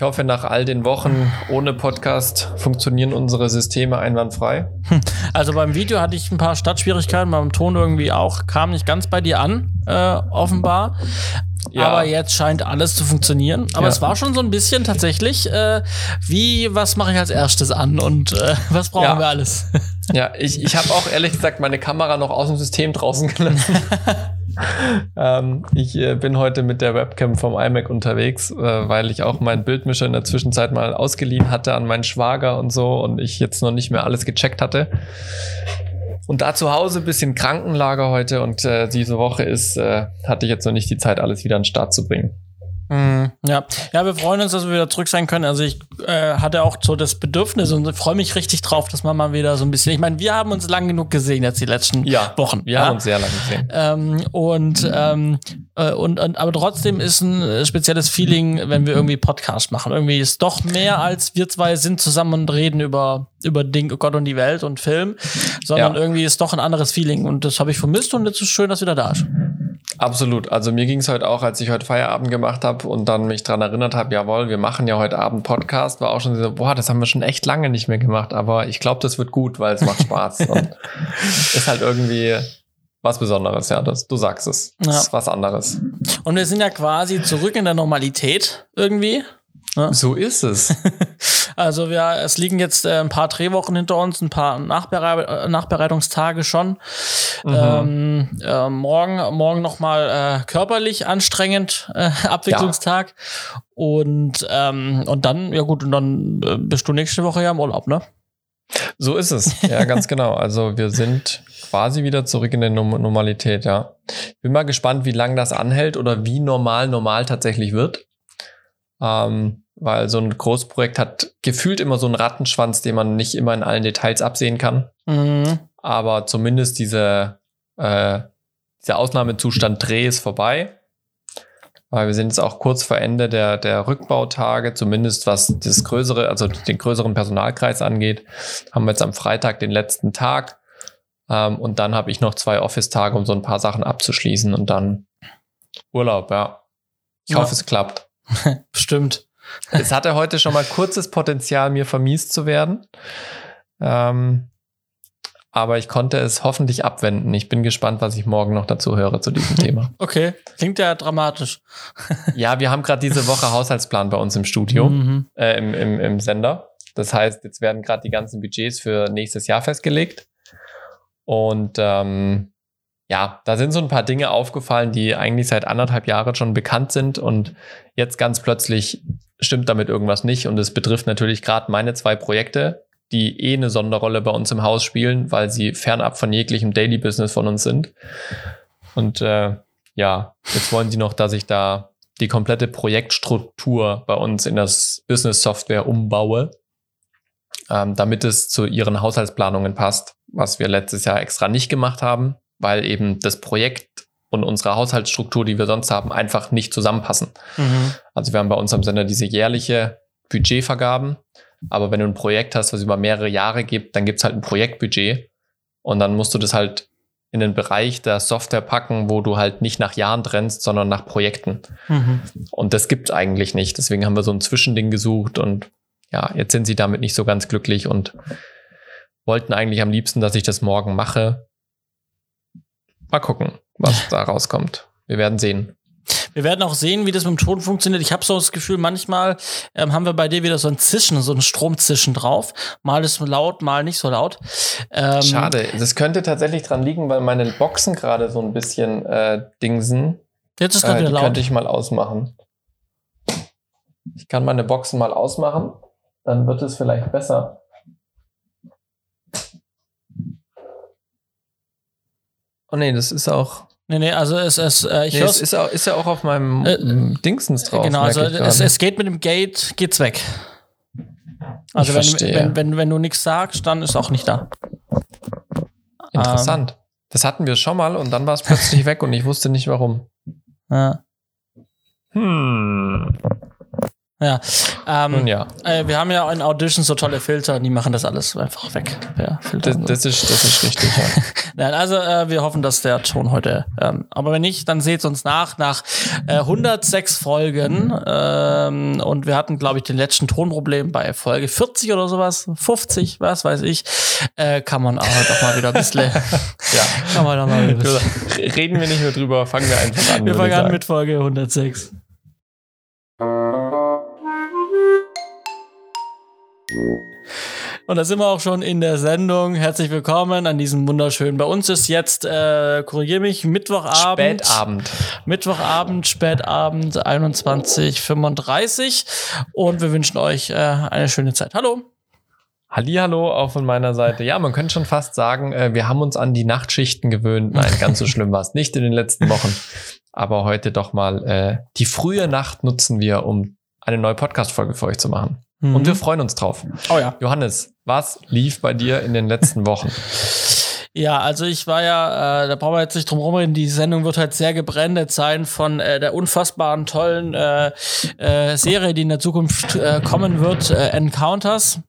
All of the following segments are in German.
Ich hoffe, nach all den Wochen ohne Podcast funktionieren unsere Systeme einwandfrei. Also beim Video hatte ich ein paar Startschwierigkeiten, beim Ton irgendwie auch, kam nicht ganz bei dir an, äh, offenbar. Ja. Aber jetzt scheint alles zu funktionieren. Aber ja. es war schon so ein bisschen tatsächlich, äh, wie, was mache ich als erstes an und äh, was brauchen ja. wir alles? Ja, ich, ich habe auch ehrlich gesagt meine Kamera noch aus dem System draußen gelassen. ähm, ich äh, bin heute mit der Webcam vom iMac unterwegs, äh, weil ich auch meinen Bildmischer in der Zwischenzeit mal ausgeliehen hatte an meinen Schwager und so und ich jetzt noch nicht mehr alles gecheckt hatte. Und da zu Hause bisschen Krankenlager heute und äh, diese Woche ist, äh, hatte ich jetzt noch nicht die Zeit, alles wieder an den Start zu bringen. Mhm, ja. ja, wir freuen uns, dass wir wieder zurück sein können. Also ich äh, hatte auch so das Bedürfnis und freue mich richtig drauf, dass man mal wieder so ein bisschen. Ich meine, wir haben uns lang genug gesehen jetzt die letzten ja, Wochen. Wir ja? haben uns sehr lange gesehen. Ähm, und, ähm, äh, und, und aber trotzdem ist ein spezielles Feeling, wenn wir irgendwie Podcast machen. Irgendwie ist doch mehr als wir zwei sind zusammen und reden über über Ding Gott und die Welt und Film, sondern ja. irgendwie ist doch ein anderes Feeling und das habe ich vermisst und es ist schön, dass wieder da bist. Absolut. Also mir ging es heute auch, als ich heute Feierabend gemacht habe und dann mich dran erinnert habe, jawohl, wir machen ja heute Abend Podcast, war auch schon so, boah, das haben wir schon echt lange nicht mehr gemacht, aber ich glaube, das wird gut, weil es macht Spaß und ist halt irgendwie was Besonderes, ja, das, du sagst es. Das ja. ist was anderes. Und wir sind ja quasi zurück in der Normalität irgendwie. Ja. So ist es. also wir, es liegen jetzt äh, ein paar Drehwochen hinter uns, ein paar Nachbereit äh, Nachbereitungstage schon. Mhm. Ähm, äh, morgen morgen nochmal äh, körperlich anstrengend, äh, Abwicklungstag. Ja. Und, ähm, und dann, ja gut, und dann äh, bist du nächste Woche ja im Urlaub, ne? So ist es. Ja, ganz genau. Also wir sind quasi wieder zurück in der Normalität, ja. Bin mal gespannt, wie lange das anhält oder wie normal normal tatsächlich wird. Ähm, weil so ein Großprojekt hat gefühlt immer so einen Rattenschwanz, den man nicht immer in allen Details absehen kann. Mhm. Aber zumindest diese, äh, dieser Ausnahmezustand Dreh ist vorbei. Weil wir sind jetzt auch kurz vor Ende der, der Rückbautage, zumindest was das größere, also den größeren Personalkreis angeht, haben wir jetzt am Freitag den letzten Tag. Ähm, und dann habe ich noch zwei Office-Tage, um so ein paar Sachen abzuschließen und dann Urlaub, ja. Ich ja. hoffe, es klappt. Stimmt. Es hatte heute schon mal kurzes Potenzial, mir vermiest zu werden. Ähm, aber ich konnte es hoffentlich abwenden. Ich bin gespannt, was ich morgen noch dazu höre zu diesem Thema. Okay, klingt ja dramatisch. ja, wir haben gerade diese Woche Haushaltsplan bei uns im Studio, mhm. äh, im, im, im Sender. Das heißt, jetzt werden gerade die ganzen Budgets für nächstes Jahr festgelegt. Und ähm, ja, da sind so ein paar Dinge aufgefallen, die eigentlich seit anderthalb Jahren schon bekannt sind und jetzt ganz plötzlich stimmt damit irgendwas nicht. Und es betrifft natürlich gerade meine zwei Projekte, die eh eine Sonderrolle bei uns im Haus spielen, weil sie fernab von jeglichem Daily Business von uns sind. Und äh, ja, jetzt wollen sie noch, dass ich da die komplette Projektstruktur bei uns in das Business Software umbaue, ähm, damit es zu ihren Haushaltsplanungen passt, was wir letztes Jahr extra nicht gemacht haben weil eben das Projekt und unsere Haushaltsstruktur, die wir sonst haben, einfach nicht zusammenpassen. Mhm. Also wir haben bei uns am Sender diese jährliche Budgetvergaben, aber wenn du ein Projekt hast, was über mehrere Jahre gibt, dann gibt es halt ein Projektbudget und dann musst du das halt in den Bereich der Software packen, wo du halt nicht nach Jahren trennst, sondern nach Projekten. Mhm. Und das gibt es eigentlich nicht. Deswegen haben wir so ein Zwischending gesucht und ja, jetzt sind sie damit nicht so ganz glücklich und wollten eigentlich am liebsten, dass ich das morgen mache. Mal gucken, was da rauskommt. Wir werden sehen. Wir werden auch sehen, wie das mit dem Ton funktioniert. Ich habe so das Gefühl, manchmal ähm, haben wir bei dir wieder so ein Zischen, so ein Stromzischen drauf. Mal ist laut, mal nicht so laut. Ähm, Schade. Das könnte tatsächlich dran liegen, weil meine Boxen gerade so ein bisschen äh, dingsen. Jetzt ist gerade äh, wieder laut. Könnte ich mal ausmachen. Ich kann meine Boxen mal ausmachen. Dann wird es vielleicht besser. Oh nee, das ist auch. Nee, nee, also es, es, äh, ich nee, es ist, auch, ist ja auch auf meinem äh, Dingsens drauf. Genau, also es, es geht mit dem Gate, geht's weg. Also wenn, wenn, wenn, wenn du nichts sagst, dann ist auch nicht da. Interessant. Ähm. Das hatten wir schon mal und dann war es plötzlich weg und ich wusste nicht warum. Ja. Hm. Ja. Ähm, ja. Äh, wir haben ja in Audition so tolle Filter, die machen das alles einfach weg. Ja, das, das, ist, das ist richtig, ja. Nein, also äh, wir hoffen, dass der Ton heute. Ähm, aber wenn nicht, dann seht uns nach. Nach äh, 106 Folgen ähm, und wir hatten, glaube ich, den letzten Tonproblem bei Folge 40 oder sowas, 50, was weiß ich, äh, kann man auch doch mal wieder ein bisschen. ja. Kann man doch mal ein bisschen. Reden wir nicht mehr drüber, fangen wir einfach an. Wir fangen an mit Folge 106. Und da sind wir auch schon in der Sendung. Herzlich willkommen an diesem wunderschönen. Bei uns ist jetzt, äh, korrigiere mich, Mittwochabend. Spätabend. Mittwochabend, Spätabend, 21.35 Und wir wünschen euch äh, eine schöne Zeit. Hallo. Hallihallo, auch von meiner Seite. Ja, man könnte schon fast sagen, äh, wir haben uns an die Nachtschichten gewöhnt. Nein, ganz so schlimm war es nicht in den letzten Wochen. Aber heute doch mal äh, die frühe Nacht nutzen wir, um eine neue Podcast-Folge für euch zu machen. Mhm. Und wir freuen uns drauf. Oh ja. Johannes, was lief bei dir in den letzten Wochen? Ja, also ich war ja, äh, da brauchen wir jetzt nicht drum rumreden, die Sendung wird halt sehr gebrandet sein von äh, der unfassbaren, tollen äh, äh, Serie, die in der Zukunft äh, kommen wird, äh, Encounters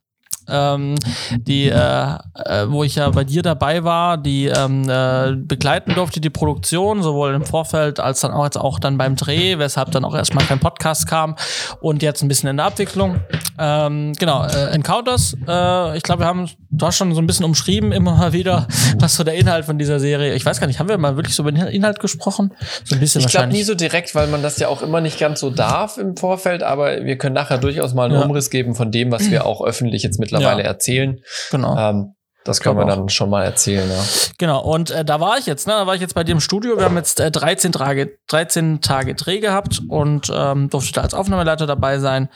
ähm, die, äh, äh, wo ich ja bei dir dabei war, die ähm, äh, begleiten durfte die Produktion, sowohl im Vorfeld als dann auch jetzt auch dann beim Dreh, weshalb dann auch erstmal kein Podcast kam und jetzt ein bisschen in der Abwicklung. Ähm, genau, äh, Encounters, äh, ich glaube, wir haben, hast schon so ein bisschen umschrieben immer mal wieder, was so der Inhalt von dieser Serie. Ich weiß gar nicht, haben wir mal wirklich so über den Inhalt gesprochen? So ein bisschen ich glaube nie so direkt, weil man das ja auch immer nicht ganz so darf im Vorfeld, aber wir können nachher durchaus mal einen ja. Umriss geben von dem, was wir auch öffentlich jetzt mittlerweile mittlerweile ja. erzählen. Genau. Ähm, das können wir dann schon mal erzählen, ja. Genau, und äh, da war ich jetzt, ne? Da war ich jetzt bei dir im Studio. Wir haben jetzt äh, 13 Tage, 13 Tage Dreh gehabt und ähm, durfte da als Aufnahmeleiter dabei sein.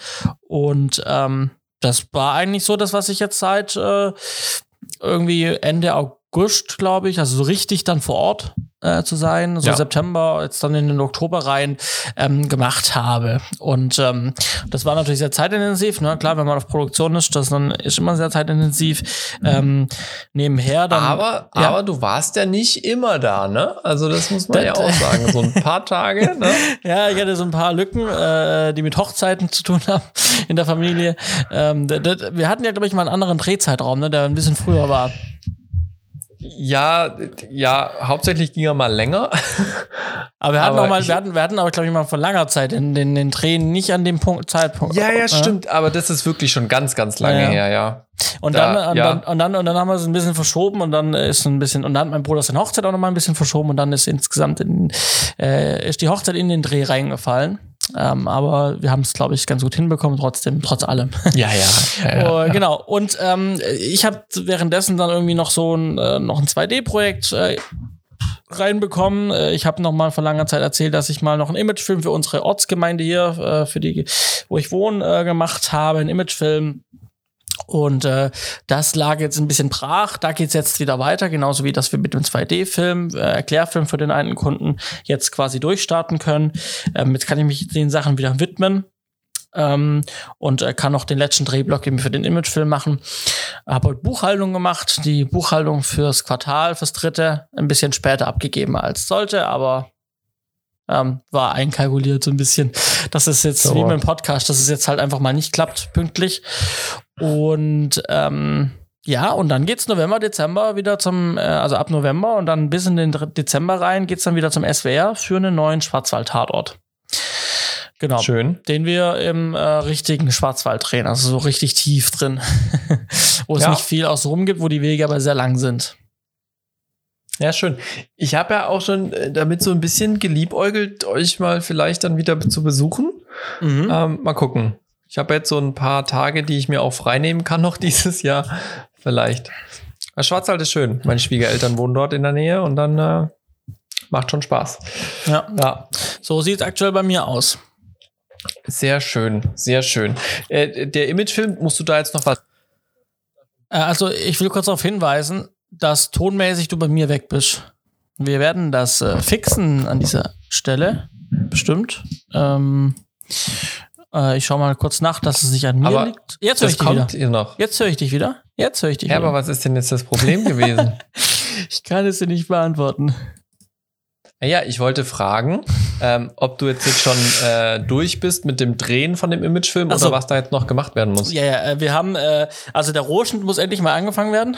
Und ähm, das war eigentlich so das, was ich jetzt seit äh, irgendwie Ende August, glaube ich, also so richtig dann vor Ort äh, zu sein, so ja. September, jetzt dann in den Oktober rein ähm, gemacht habe. Und ähm, das war natürlich sehr zeitintensiv. Ne? Klar, wenn man auf Produktion ist, das dann ist immer sehr zeitintensiv. Ähm, nebenher dann. Aber, ja. aber du warst ja nicht immer da, ne? Also das muss man das, ja auch sagen. So ein paar Tage. Ne? ja, ich hatte so ein paar Lücken, äh, die mit Hochzeiten zu tun haben in der Familie. Ähm, das, wir hatten ja, glaube ich, mal einen anderen Drehzeitraum, ne, der ein bisschen früher war. Ja, ja, hauptsächlich ging er mal länger. Aber wir hatten aber auch mal, wir hatten, wir hatten aber, glaube ich, mal vor langer Zeit in den, den Tränen nicht an dem Punkt, Zeitpunkt. Ja, ja, äh, stimmt, aber das ist wirklich schon ganz, ganz lange ja, her, ja. Und, da, dann, und, ja. dann, und, dann, und dann haben wir es ein bisschen verschoben und dann ist ein bisschen, und dann hat mein Bruder seine Hochzeit auch noch mal ein bisschen verschoben und dann ist insgesamt in, äh, ist die Hochzeit in den Dreh reingefallen. Ähm, aber wir haben es, glaube ich, ganz gut hinbekommen, trotzdem, trotz allem. Ja, ja. ja, ja. genau. Und ähm, ich habe währenddessen dann irgendwie noch so ein, äh, noch ein 2D-Projekt äh, reinbekommen. Äh, ich habe noch mal vor langer Zeit erzählt, dass ich mal noch einen Imagefilm für unsere Ortsgemeinde hier, äh, für die, wo ich wohne, äh, gemacht habe. Ein Imagefilm und äh, das lag jetzt ein bisschen brach. Da geht's jetzt wieder weiter, genauso wie dass wir mit dem 2D-Film, äh, Erklärfilm für den einen Kunden jetzt quasi durchstarten können. Ähm, jetzt kann ich mich den Sachen wieder widmen. Ähm, und äh, kann noch den letzten Drehblock eben für den Imagefilm machen. Habe heute Buchhaltung gemacht, die Buchhaltung fürs Quartal, fürs dritte, ein bisschen später abgegeben als sollte, aber ähm, war einkalkuliert so ein bisschen. Das ist jetzt so. wie beim Podcast, dass es jetzt halt einfach mal nicht klappt, pünktlich. Und ähm, ja, und dann geht's November, Dezember wieder zum, äh, also ab November und dann bis in den Dezember rein geht's dann wieder zum SWR für einen neuen Schwarzwald-Tatort. Genau. Schön. Den wir im äh, richtigen Schwarzwald drehen, also so richtig tief drin, wo es ja. nicht viel außenrum gibt, wo die Wege aber sehr lang sind. Ja, schön. Ich habe ja auch schon äh, damit so ein bisschen geliebäugelt, euch mal vielleicht dann wieder zu besuchen. Mhm. Ähm, mal gucken. Ich habe jetzt so ein paar Tage, die ich mir auch freinehmen kann noch dieses Jahr. Vielleicht. Das Schwarzwald ist schön. Meine Schwiegereltern wohnen dort in der Nähe und dann äh, macht schon Spaß. Ja. ja. So sieht es aktuell bei mir aus. Sehr schön, sehr schön. Äh, der Imagefilm, musst du da jetzt noch was? Äh, also, ich will kurz darauf hinweisen, dass tonmäßig du bei mir weg bist. Wir werden das äh, fixen an dieser Stelle. Bestimmt. Ähm, äh, ich schau mal kurz nach, dass es nicht an mir aber liegt. Jetzt höre ich dich wieder. Noch. Jetzt höre ich dich wieder. Jetzt höre ich dich ja, wieder. aber was ist denn jetzt das Problem gewesen? ich kann es dir nicht beantworten. Ja, ich wollte fragen, ähm, ob du jetzt, jetzt schon äh, durch bist mit dem Drehen von dem Imagefilm so. oder was da jetzt noch gemacht werden muss. Ja, ja, äh, wir haben, äh, also der Rohschnitt muss endlich mal angefangen werden,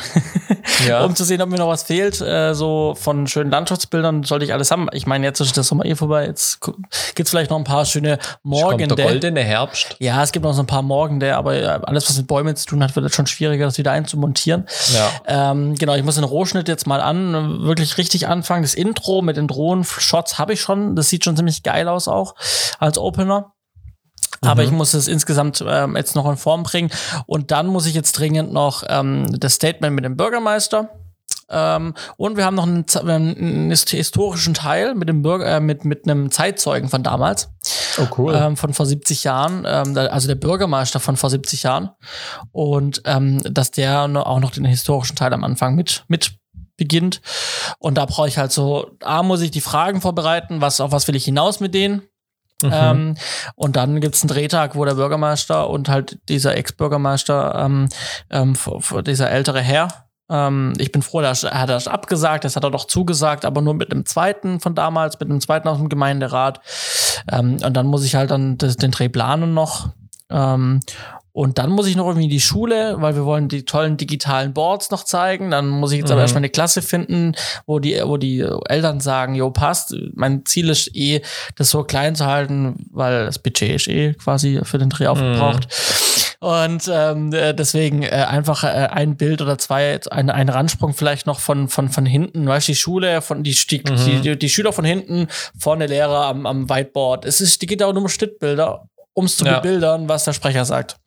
ja. um zu sehen, ob mir noch was fehlt. Äh, so von schönen Landschaftsbildern sollte ich alles haben. Ich meine, jetzt ist das Sommer eh vorbei. Jetzt gibt's vielleicht noch ein paar schöne Morgen. Der goldene Herbst. Ja, es gibt noch so ein paar Morgen, der, aber äh, alles, was mit Bäumen zu tun hat, wird jetzt schon schwieriger, das wieder einzumontieren. Ja. Ähm, genau, ich muss den Rohschnitt jetzt mal an, wirklich richtig anfangen. Das Intro mit den Drohnen-Shots habe ich schon. Das sieht schon ziemlich geil aus auch als Opener. Aber mhm. ich muss es insgesamt ähm, jetzt noch in Form bringen. Und dann muss ich jetzt dringend noch ähm, das Statement mit dem Bürgermeister. Ähm, und wir haben noch einen, einen, historischen Teil mit dem Bürger, äh, mit, mit einem Zeitzeugen von damals. Oh, cool. Ähm, von vor 70 Jahren, ähm, also der Bürgermeister von vor 70 Jahren. Und ähm, dass der auch noch den historischen Teil am Anfang mit, mit beginnt. Und da brauche ich halt so, A, muss ich die Fragen vorbereiten, was, auf was will ich hinaus mit denen? Mhm. Ähm, und dann gibt's einen Drehtag, wo der Bürgermeister und halt dieser Ex-Bürgermeister, ähm, ähm, dieser ältere Herr, ähm, ich bin froh, dass er hat das abgesagt, das hat er doch zugesagt, aber nur mit einem zweiten von damals, mit einem zweiten aus dem Gemeinderat. Ähm, und dann muss ich halt dann das, den Dreh planen noch. Ähm, und dann muss ich noch irgendwie in die Schule, weil wir wollen die tollen digitalen Boards noch zeigen. Dann muss ich jetzt mhm. aber erstmal eine Klasse finden, wo die, wo die Eltern sagen, jo, passt. Mein Ziel ist eh, das so klein zu halten, weil das Budget ist eh quasi für den Dreh aufgebraucht. Mhm. Und ähm, äh, deswegen äh, einfach äh, ein Bild oder zwei, ein, ein Randsprung vielleicht noch von, von, von hinten, weißt du, die Schule, von die, die, mhm. die, die, Schüler von hinten, vorne Lehrer am, am Whiteboard. Es ist, die geht auch nur um Schnittbilder um es zu ja. bebildern, was der Sprecher sagt.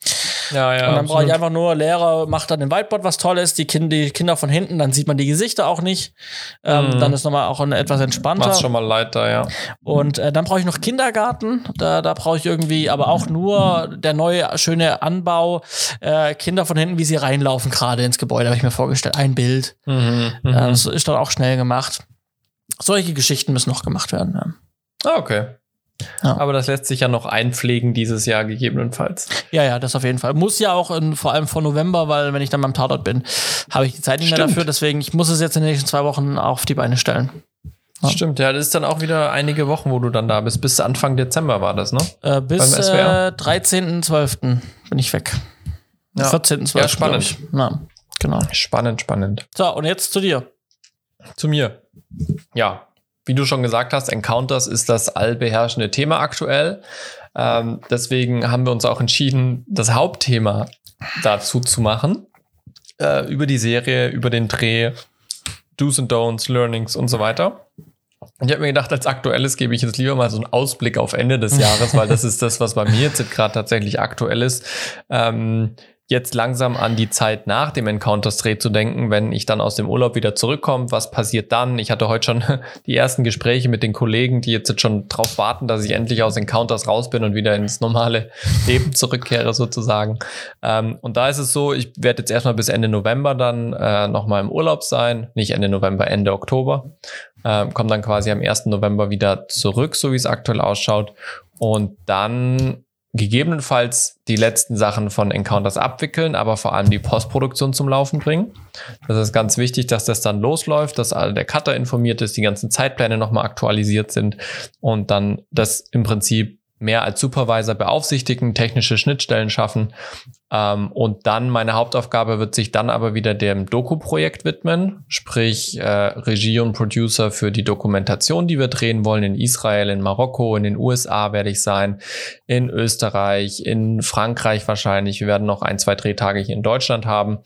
Ja, ja, und dann brauche ich einfach nur, Lehrer macht dann im Whiteboard was Tolles, die, kind, die Kinder von hinten, dann sieht man die Gesichter auch nicht. Ähm, mhm. Dann ist nochmal auch eine, etwas entspannter. Mach's schon mal leiter, ja. Und äh, dann brauche ich noch Kindergarten. Da, da brauche ich irgendwie, aber auch nur der neue, schöne Anbau. Äh, Kinder von hinten, wie sie reinlaufen gerade ins Gebäude, habe ich mir vorgestellt. Ein Bild. Mhm, mhm. äh, das ist dann auch schnell gemacht. Solche Geschichten müssen noch gemacht werden. Ja. Ah, okay. Ja. Aber das lässt sich ja noch einpflegen dieses Jahr gegebenenfalls. Ja, ja, das auf jeden Fall. Muss ja auch in, vor allem vor November, weil wenn ich dann beim Tatort bin, habe ich die Zeit nicht Stimmt. mehr dafür. Deswegen, ich muss es jetzt in den nächsten zwei Wochen auf die Beine stellen. Ja. Stimmt, ja, das ist dann auch wieder einige Wochen, wo du dann da bist. Bis Anfang Dezember war das, ne? Äh, bis äh, 13.12. bin ich weg. Ja. 14.12. Ja, spannend. Ja, genau. Spannend, spannend. So, und jetzt zu dir. Zu mir. Ja, wie du schon gesagt hast, Encounters ist das allbeherrschende Thema aktuell. Ähm, deswegen haben wir uns auch entschieden, das Hauptthema dazu zu machen. Äh, über die Serie, über den Dreh, Do's and Don'ts, Learnings und so weiter. Ich habe mir gedacht, als aktuelles gebe ich jetzt lieber mal so einen Ausblick auf Ende des Jahres, weil das ist das, was bei mir jetzt gerade tatsächlich aktuell ist. Ähm, jetzt langsam an die Zeit nach dem Encounters-Dreh zu denken, wenn ich dann aus dem Urlaub wieder zurückkomme. Was passiert dann? Ich hatte heute schon die ersten Gespräche mit den Kollegen, die jetzt schon drauf warten, dass ich endlich aus Encounters raus bin und wieder ins normale Leben zurückkehre sozusagen. Ähm, und da ist es so, ich werde jetzt erstmal bis Ende November dann äh, nochmal im Urlaub sein. Nicht Ende November, Ende Oktober. Ähm, komme dann quasi am 1. November wieder zurück, so wie es aktuell ausschaut. Und dann gegebenenfalls die letzten Sachen von Encounters abwickeln, aber vor allem die Postproduktion zum Laufen bringen. Das ist ganz wichtig, dass das dann losläuft, dass der Cutter informiert ist, die ganzen Zeitpläne nochmal aktualisiert sind und dann das im Prinzip mehr als Supervisor beaufsichtigen, technische Schnittstellen schaffen. Ähm, und dann meine Hauptaufgabe wird sich dann aber wieder dem Doku-Projekt widmen, sprich äh, Regie und Producer für die Dokumentation, die wir drehen wollen in Israel, in Marokko, in den USA werde ich sein, in Österreich, in Frankreich wahrscheinlich. Wir werden noch ein, zwei Drehtage hier in Deutschland haben.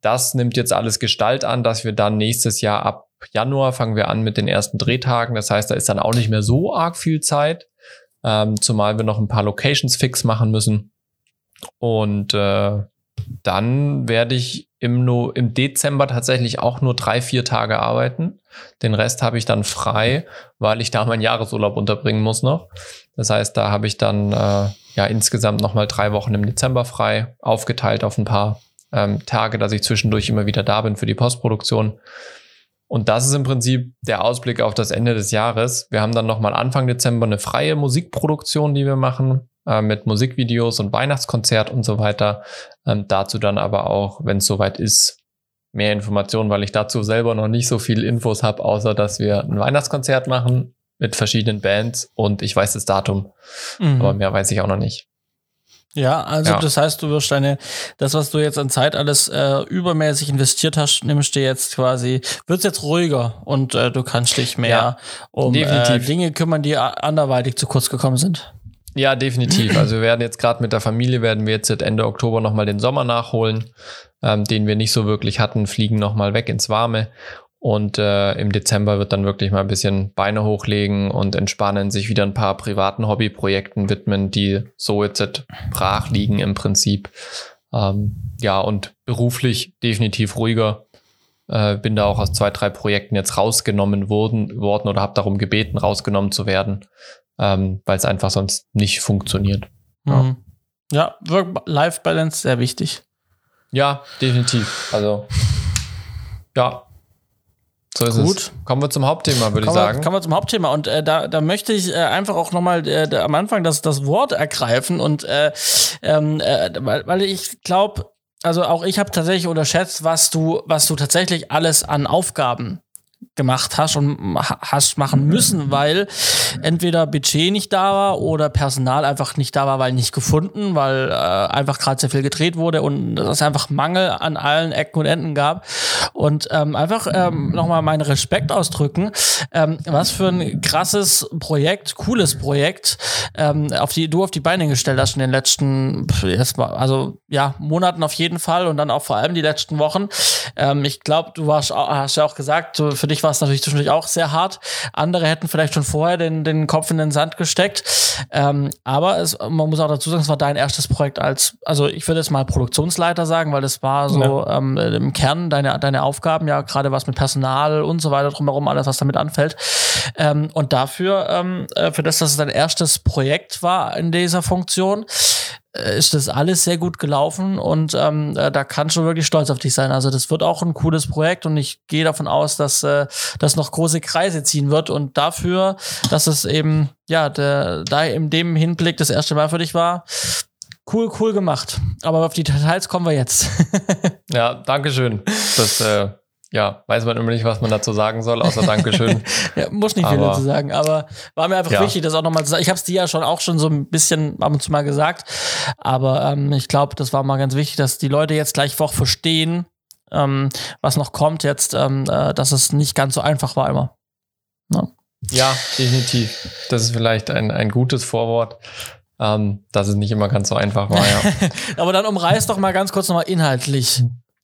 Das nimmt jetzt alles Gestalt an, dass wir dann nächstes Jahr ab Januar fangen wir an mit den ersten Drehtagen. Das heißt, da ist dann auch nicht mehr so arg viel Zeit ähm, zumal wir noch ein paar Locations fix machen müssen. Und äh, dann werde ich im, no im Dezember tatsächlich auch nur drei, vier Tage arbeiten. Den Rest habe ich dann frei, weil ich da meinen Jahresurlaub unterbringen muss noch. Das heißt, da habe ich dann äh, ja insgesamt nochmal drei Wochen im Dezember frei, aufgeteilt auf ein paar ähm, Tage, dass ich zwischendurch immer wieder da bin für die Postproduktion. Und das ist im Prinzip der Ausblick auf das Ende des Jahres. Wir haben dann nochmal Anfang Dezember eine freie Musikproduktion, die wir machen, äh, mit Musikvideos und Weihnachtskonzert und so weiter. Ähm, dazu dann aber auch, wenn es soweit ist, mehr Informationen, weil ich dazu selber noch nicht so viel Infos habe, außer dass wir ein Weihnachtskonzert machen mit verschiedenen Bands und ich weiß das Datum, mhm. aber mehr weiß ich auch noch nicht. Ja, also ja. das heißt, du wirst deine, das, was du jetzt an Zeit alles äh, übermäßig investiert hast, nimmst du jetzt quasi, wird jetzt ruhiger und äh, du kannst dich mehr ja, um äh, Dinge kümmern, die anderweitig zu kurz gekommen sind. Ja, definitiv. Also wir werden jetzt gerade mit der Familie, werden wir jetzt Ende Oktober nochmal den Sommer nachholen, ähm, den wir nicht so wirklich hatten, fliegen nochmal weg ins Warme. Und äh, im Dezember wird dann wirklich mal ein bisschen Beine hochlegen und entspannen, sich wieder ein paar privaten Hobbyprojekten widmen, die so jetzt brach liegen im Prinzip. Ähm, ja, und beruflich definitiv ruhiger. Äh, bin da auch aus zwei, drei Projekten jetzt rausgenommen worden, worden oder habe darum gebeten, rausgenommen zu werden ähm, weil es einfach sonst nicht funktioniert. Mhm. Ja, Work-Life-Balance sehr wichtig. Ja, definitiv. Also, ja. So ist Gut. es. Kommen wir zum Hauptthema, würde ich sagen. kommen wir zum Hauptthema. Und äh, da, da möchte ich äh, einfach auch nochmal äh, am Anfang das, das Wort ergreifen. Und äh, ähm, äh, weil, weil ich glaube, also auch ich habe tatsächlich unterschätzt, was du, was du tatsächlich alles an Aufgaben gemacht hast und hast machen müssen, weil entweder Budget nicht da war oder Personal einfach nicht da war, weil nicht gefunden, weil äh, einfach gerade sehr viel gedreht wurde und es einfach Mangel an allen Ecken und Enden gab. Und ähm, einfach ähm, nochmal meinen Respekt ausdrücken, ähm, was für ein krasses Projekt, cooles Projekt, ähm, auf die du auf die Beine gestellt hast in den letzten, also ja, Monaten auf jeden Fall und dann auch vor allem die letzten Wochen. Ähm, ich glaube, du warst, hast ja auch gesagt, für dich war es natürlich zwischendurch auch sehr hart. Andere hätten vielleicht schon vorher den, den Kopf in den Sand gesteckt. Ähm, aber es, man muss auch dazu sagen, es war dein erstes Projekt als, also ich würde jetzt mal Produktionsleiter sagen, weil das war so ja. ähm, im Kern deine, deine Aufgaben, ja, gerade was mit Personal und so weiter drumherum, alles, was damit anfällt. Ähm, und dafür, ähm, äh, für das, dass es dein erstes Projekt war in dieser Funktion, ist das alles sehr gut gelaufen und ähm, äh, da kannst du wirklich stolz auf dich sein. Also das wird auch ein cooles Projekt und ich gehe davon aus, dass äh, das noch große Kreise ziehen wird und dafür, dass es eben ja der, da in dem Hinblick das erste Mal für dich war. Cool, cool gemacht. Aber auf die Details kommen wir jetzt. ja, Dankeschön. Das äh, ja, weiß man immer nicht, was man dazu sagen soll, außer Dankeschön. ja, muss nicht viel dazu sagen, aber war mir einfach ja. wichtig, das auch nochmal zu sagen. Ich habe es dir ja schon auch schon so ein bisschen ab und zu mal gesagt, aber ähm, ich glaube, das war mal ganz wichtig, dass die Leute jetzt gleich auch verstehen, ähm, was noch kommt jetzt, ähm, äh, dass es nicht ganz so einfach war immer. Ja, ja definitiv. Das ist vielleicht ein, ein gutes Vorwort. Ähm, dass es nicht immer ganz so einfach war, ja. aber dann umreiß doch mal ganz kurz nochmal inhaltlich.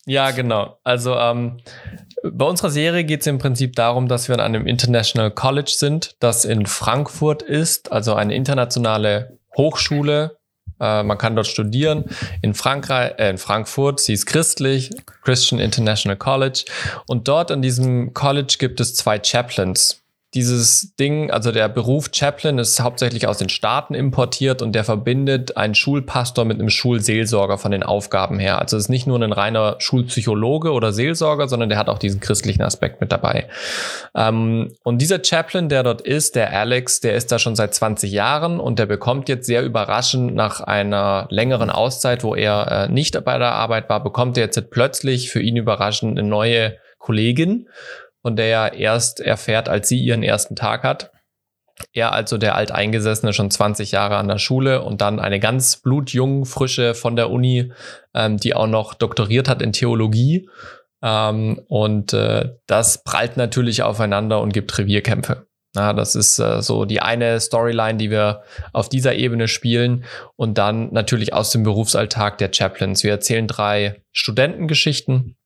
Ja, genau. Also ähm, bei unserer Serie geht es im Prinzip darum, dass wir an einem International College sind, das in Frankfurt ist, also eine internationale Hochschule. Äh, man kann dort studieren in Frankreich, äh, in Frankfurt. Sie ist christlich, Christian International College. Und dort an diesem College gibt es zwei Chaplains dieses Ding, also der Beruf Chaplain ist hauptsächlich aus den Staaten importiert und der verbindet einen Schulpastor mit einem Schulseelsorger von den Aufgaben her. Also es ist nicht nur ein reiner Schulpsychologe oder Seelsorger, sondern der hat auch diesen christlichen Aspekt mit dabei. Ähm, und dieser Chaplain, der dort ist, der Alex, der ist da schon seit 20 Jahren und der bekommt jetzt sehr überraschend nach einer längeren Auszeit, wo er äh, nicht bei der Arbeit war, bekommt er jetzt plötzlich für ihn überraschend eine neue Kollegin von der er erst erfährt, als sie ihren ersten Tag hat. Er also der Alteingesessene schon 20 Jahre an der Schule und dann eine ganz blutjung, frische von der Uni, ähm, die auch noch doktoriert hat in Theologie. Ähm, und äh, das prallt natürlich aufeinander und gibt Revierkämpfe. Ja, das ist äh, so die eine Storyline, die wir auf dieser Ebene spielen. Und dann natürlich aus dem Berufsalltag der Chaplains. Wir erzählen drei Studentengeschichten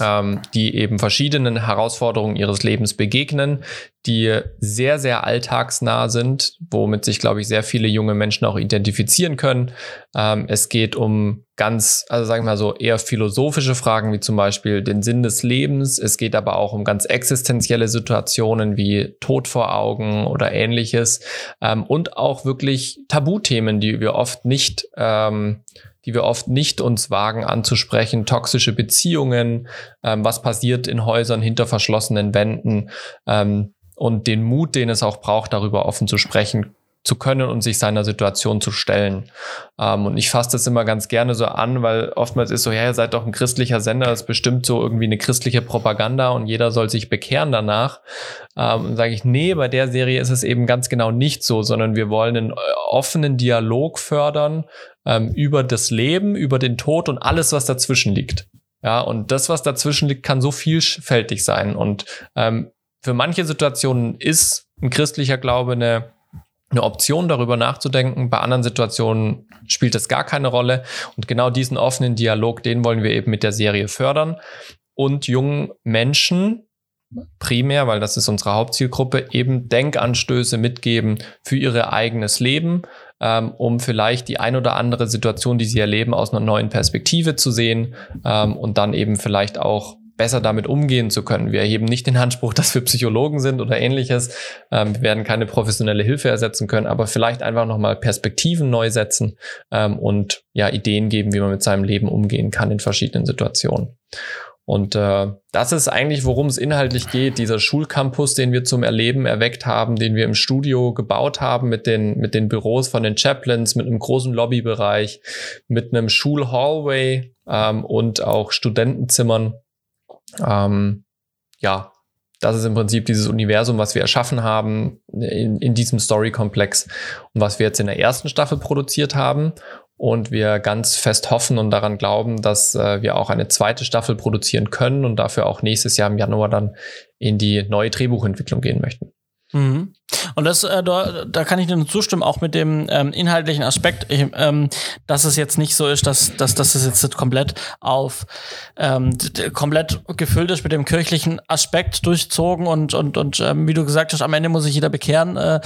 ähm, die eben verschiedenen Herausforderungen ihres Lebens begegnen, die sehr, sehr alltagsnah sind, womit sich, glaube ich, sehr viele junge Menschen auch identifizieren können. Ähm, es geht um ganz, also sagen wir mal so, eher philosophische Fragen wie zum Beispiel den Sinn des Lebens. Es geht aber auch um ganz existenzielle Situationen wie Tod vor Augen oder ähnliches ähm, und auch wirklich Tabuthemen, die wir oft nicht ähm, die wir oft nicht uns wagen anzusprechen, toxische Beziehungen, ähm, was passiert in Häusern hinter verschlossenen Wänden ähm, und den Mut, den es auch braucht, darüber offen zu sprechen, zu können und sich seiner Situation zu stellen. Ähm, und ich fasse das immer ganz gerne so an, weil oftmals ist so, ja, ihr seid doch ein christlicher Sender, das ist bestimmt so irgendwie eine christliche Propaganda und jeder soll sich bekehren danach. Ähm, und sage ich, nee, bei der Serie ist es eben ganz genau nicht so, sondern wir wollen einen äh, offenen Dialog fördern ähm, über das Leben, über den Tod und alles, was dazwischen liegt. Ja, und das, was dazwischen liegt, kann so vielfältig sein. Und ähm, für manche Situationen ist ein christlicher Glaube eine eine Option, darüber nachzudenken. Bei anderen Situationen spielt es gar keine Rolle. Und genau diesen offenen Dialog, den wollen wir eben mit der Serie fördern und jungen Menschen primär, weil das ist unsere Hauptzielgruppe, eben Denkanstöße mitgeben für ihr eigenes Leben, ähm, um vielleicht die ein oder andere Situation, die sie erleben, aus einer neuen Perspektive zu sehen ähm, und dann eben vielleicht auch besser damit umgehen zu können. Wir erheben nicht den Anspruch, dass wir Psychologen sind oder ähnliches. Ähm, wir werden keine professionelle Hilfe ersetzen können, aber vielleicht einfach nochmal Perspektiven neu setzen ähm, und ja Ideen geben, wie man mit seinem Leben umgehen kann in verschiedenen Situationen. Und äh, das ist eigentlich, worum es inhaltlich geht. Dieser Schulcampus, den wir zum Erleben erweckt haben, den wir im Studio gebaut haben mit den, mit den Büros von den Chaplains, mit einem großen Lobbybereich, mit einem Schulhallway ähm, und auch Studentenzimmern. Ähm, ja, das ist im Prinzip dieses Universum, was wir erschaffen haben in, in diesem Story-Komplex und was wir jetzt in der ersten Staffel produziert haben. Und wir ganz fest hoffen und daran glauben, dass äh, wir auch eine zweite Staffel produzieren können und dafür auch nächstes Jahr im Januar dann in die neue Drehbuchentwicklung gehen möchten. Mhm. Und das, äh, da, da kann ich nur zustimmen, auch mit dem ähm, inhaltlichen Aspekt, ich, ähm, dass es jetzt nicht so ist, dass, dass, dass es jetzt komplett auf ähm, komplett gefüllt ist mit dem kirchlichen Aspekt durchzogen und, und, und ähm, wie du gesagt hast, am Ende muss sich jeder bekehren. Äh,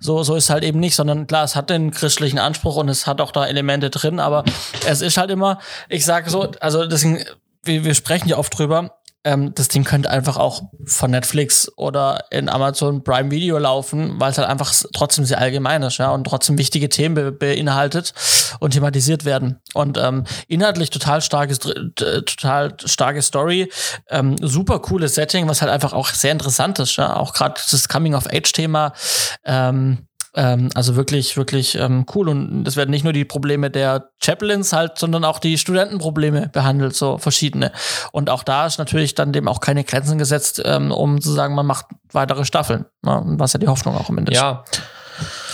so, so ist halt eben nicht, sondern klar, es hat den christlichen Anspruch und es hat auch da Elemente drin, aber es ist halt immer, ich sage so, also deswegen, wir, wir sprechen ja oft drüber, ähm, das Ding könnte einfach auch von Netflix oder in Amazon Prime Video laufen, weil es halt einfach trotzdem sehr allgemein ist, ja, und trotzdem wichtige Themen be beinhaltet und thematisiert werden. Und ähm, inhaltlich total starkes, total starke Story, ähm, super cooles Setting, was halt einfach auch sehr interessant ist, ja, auch gerade das Coming-of-Age-Thema, ähm, ähm, also wirklich, wirklich ähm, cool. Und es werden nicht nur die Probleme der Chaplains halt, sondern auch die Studentenprobleme behandelt, so verschiedene. Und auch da ist natürlich dann dem auch keine Grenzen gesetzt, ähm, um zu sagen, man macht weitere Staffeln. Ne? Was ja die Hoffnung auch im Ende Ja.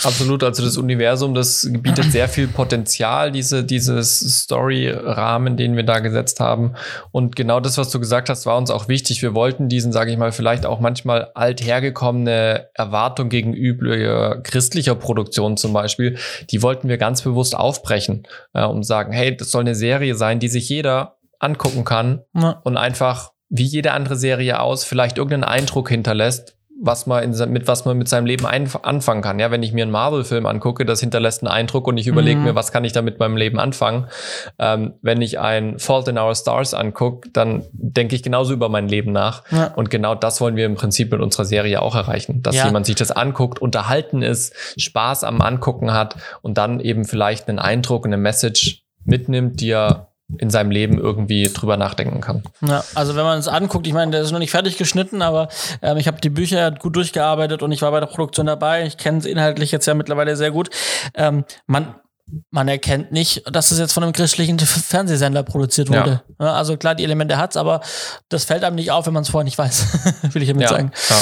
Absolut, also das Universum, das bietet sehr viel Potenzial, diese, dieses Story-Rahmen, den wir da gesetzt haben. Und genau das, was du gesagt hast, war uns auch wichtig. Wir wollten diesen, sage ich mal, vielleicht auch manchmal althergekommene Erwartung gegenüber christlicher Produktion zum Beispiel, die wollten wir ganz bewusst aufbrechen äh, und sagen, hey, das soll eine Serie sein, die sich jeder angucken kann ja. und einfach wie jede andere Serie aus vielleicht irgendeinen Eindruck hinterlässt, was man in, mit was man mit seinem Leben ein, anfangen kann. Ja, wenn ich mir einen Marvel-Film angucke, das hinterlässt einen Eindruck und ich überlege mhm. mir, was kann ich da mit meinem Leben anfangen. Ähm, wenn ich ein Fault in Our Stars angucke, dann denke ich genauso über mein Leben nach. Ja. Und genau das wollen wir im Prinzip mit unserer Serie auch erreichen, dass ja. jemand sich das anguckt, unterhalten ist, Spaß am Angucken hat und dann eben vielleicht einen Eindruck, eine Message mitnimmt, die er in seinem Leben irgendwie drüber nachdenken kann. Ja, also wenn man es anguckt, ich meine, der ist noch nicht fertig geschnitten, aber ähm, ich habe die Bücher gut durchgearbeitet und ich war bei der Produktion dabei. Ich kenne es inhaltlich jetzt ja mittlerweile sehr gut. Ähm, man, man erkennt nicht, dass es jetzt von einem christlichen Fernsehsender produziert wurde. Ja. Also klar, die Elemente hat's, aber das fällt einem nicht auf, wenn man es vorher nicht weiß, will ich damit ja, sagen. Ja.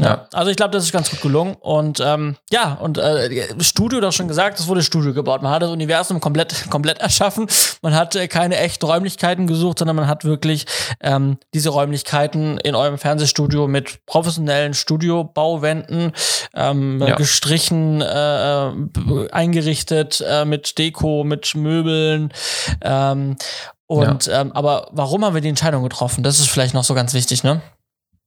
Ja. Also ich glaube, das ist ganz gut gelungen. Und ähm, ja, und äh, Studio, das schon gesagt, es wurde Studio gebaut. Man hat das Universum komplett, komplett erschaffen. Man hat äh, keine echten Räumlichkeiten gesucht, sondern man hat wirklich ähm, diese Räumlichkeiten in eurem Fernsehstudio mit professionellen Studiobauwänden ähm, ja. gestrichen, äh, äh eingerichtet, äh, mit Deko, mit Möbeln. Ähm, und ja. ähm, aber warum haben wir die Entscheidung getroffen? Das ist vielleicht noch so ganz wichtig, ne?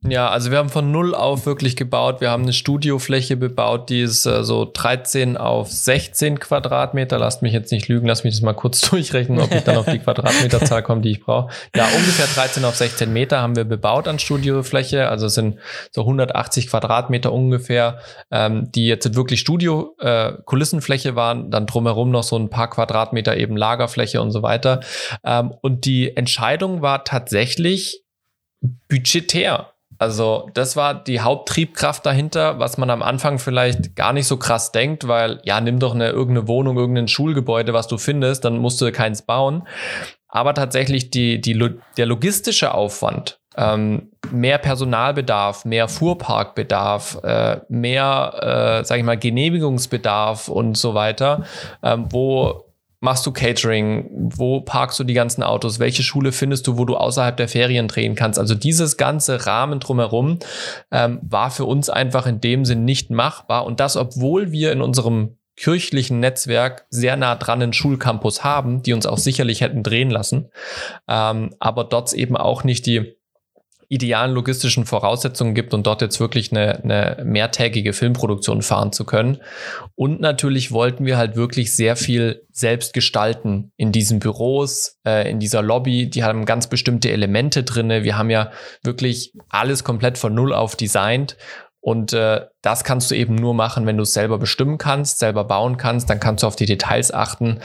Ja, also wir haben von null auf wirklich gebaut. Wir haben eine Studiofläche bebaut, die ist äh, so 13 auf 16 Quadratmeter. Lasst mich jetzt nicht lügen, lasst mich das mal kurz durchrechnen, ob ich dann auf die Quadratmeterzahl komme, die ich brauche. Ja, ungefähr 13 auf 16 Meter haben wir bebaut an Studiofläche. Also es sind so 180 Quadratmeter ungefähr, ähm, die jetzt wirklich Studio äh, Kulissenfläche waren. Dann drumherum noch so ein paar Quadratmeter eben Lagerfläche und so weiter. Ähm, und die Entscheidung war tatsächlich budgetär. Also das war die Haupttriebkraft dahinter, was man am Anfang vielleicht gar nicht so krass denkt, weil ja, nimm doch eine irgendeine Wohnung, irgendein Schulgebäude, was du findest, dann musst du keins bauen. Aber tatsächlich die, die, der logistische Aufwand, ähm, mehr Personalbedarf, mehr Fuhrparkbedarf, äh, mehr, äh, sage ich mal, Genehmigungsbedarf und so weiter, ähm, wo machst du Catering? Wo parkst du die ganzen Autos? Welche Schule findest du, wo du außerhalb der Ferien drehen kannst? Also dieses ganze Rahmen drumherum ähm, war für uns einfach in dem Sinn nicht machbar. Und das, obwohl wir in unserem kirchlichen Netzwerk sehr nah dran einen Schulcampus haben, die uns auch sicherlich hätten drehen lassen, ähm, aber dort eben auch nicht die idealen logistischen Voraussetzungen gibt und dort jetzt wirklich eine, eine mehrtägige Filmproduktion fahren zu können. Und natürlich wollten wir halt wirklich sehr viel selbst gestalten in diesen Büros, äh, in dieser Lobby. Die haben ganz bestimmte Elemente drinne. Wir haben ja wirklich alles komplett von Null auf designt. Und äh, das kannst du eben nur machen, wenn du es selber bestimmen kannst, selber bauen kannst. Dann kannst du auf die Details achten,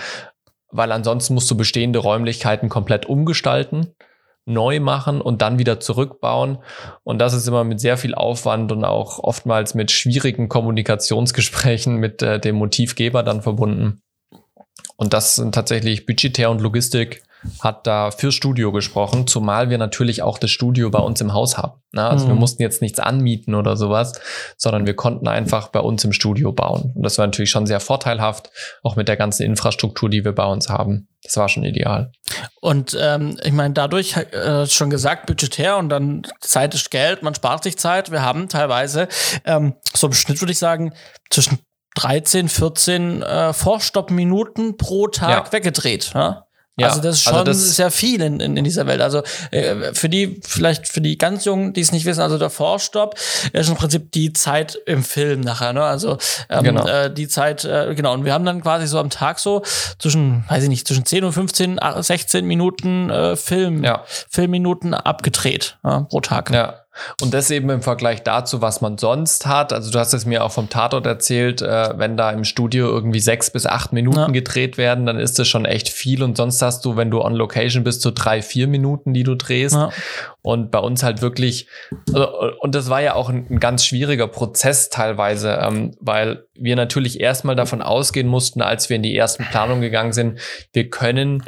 weil ansonsten musst du bestehende Räumlichkeiten komplett umgestalten neu machen und dann wieder zurückbauen. Und das ist immer mit sehr viel Aufwand und auch oftmals mit schwierigen Kommunikationsgesprächen mit äh, dem Motivgeber dann verbunden. Und das sind tatsächlich budgetär und Logistik hat da für Studio gesprochen, zumal wir natürlich auch das Studio bei uns im Haus haben. Ne? Also mhm. wir mussten jetzt nichts anmieten oder sowas, sondern wir konnten einfach bei uns im Studio bauen. Und das war natürlich schon sehr vorteilhaft, auch mit der ganzen Infrastruktur, die wir bei uns haben. Das war schon ideal. Und ähm, ich meine, dadurch äh, schon gesagt, budgetär und dann Zeit ist Geld, man spart sich Zeit. Wir haben teilweise ähm, so im Schnitt, würde ich sagen, zwischen 13, 14 äh, Vorstoppminuten pro Tag ja. weggedreht. Ja? Ja, also das ist also schon also das sehr viel in, in, in, dieser Welt. Also äh, für die, vielleicht für die ganz Jungen, die es nicht wissen, also der Vorstopp ist im Prinzip die Zeit im Film nachher, ne? Also ähm, genau. äh, die Zeit, äh, genau. Und wir haben dann quasi so am Tag so zwischen, weiß ich nicht, zwischen 10 und 15, 16 Minuten äh, Film, ja. Filmminuten abgedreht pro Tag. Ja. Und das eben im Vergleich dazu, was man sonst hat. Also du hast es mir auch vom Tatort erzählt, äh, wenn da im Studio irgendwie sechs bis acht Minuten ja. gedreht werden, dann ist das schon echt viel. Und sonst hast du, wenn du on Location bist, so drei, vier Minuten, die du drehst. Ja. Und bei uns halt wirklich, also, und das war ja auch ein, ein ganz schwieriger Prozess teilweise, ähm, weil wir natürlich erstmal davon ausgehen mussten, als wir in die ersten Planungen gegangen sind, wir können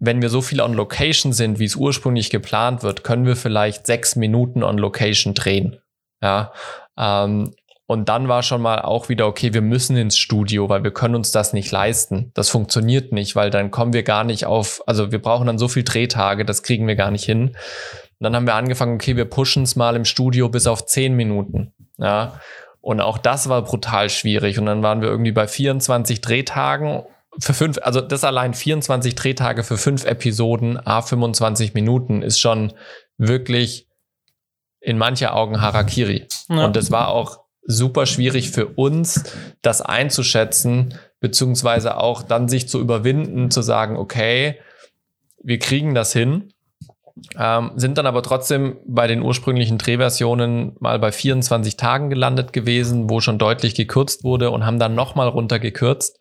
wenn wir so viel on Location sind, wie es ursprünglich geplant wird, können wir vielleicht sechs Minuten on Location drehen. Ja. Ähm, und dann war schon mal auch wieder, okay, wir müssen ins Studio, weil wir können uns das nicht leisten. Das funktioniert nicht, weil dann kommen wir gar nicht auf, also wir brauchen dann so viel Drehtage, das kriegen wir gar nicht hin. Und dann haben wir angefangen, okay, wir pushen es mal im Studio bis auf zehn Minuten. Ja. Und auch das war brutal schwierig. Und dann waren wir irgendwie bei 24 Drehtagen für fünf, also das allein 24 Drehtage für fünf Episoden, a 25 Minuten, ist schon wirklich in mancher Augen Harakiri. Ja. Und es war auch super schwierig für uns, das einzuschätzen, beziehungsweise auch dann sich zu überwinden, zu sagen, okay, wir kriegen das hin. Ähm, sind dann aber trotzdem bei den ursprünglichen Drehversionen mal bei 24 Tagen gelandet gewesen, wo schon deutlich gekürzt wurde und haben dann nochmal runtergekürzt,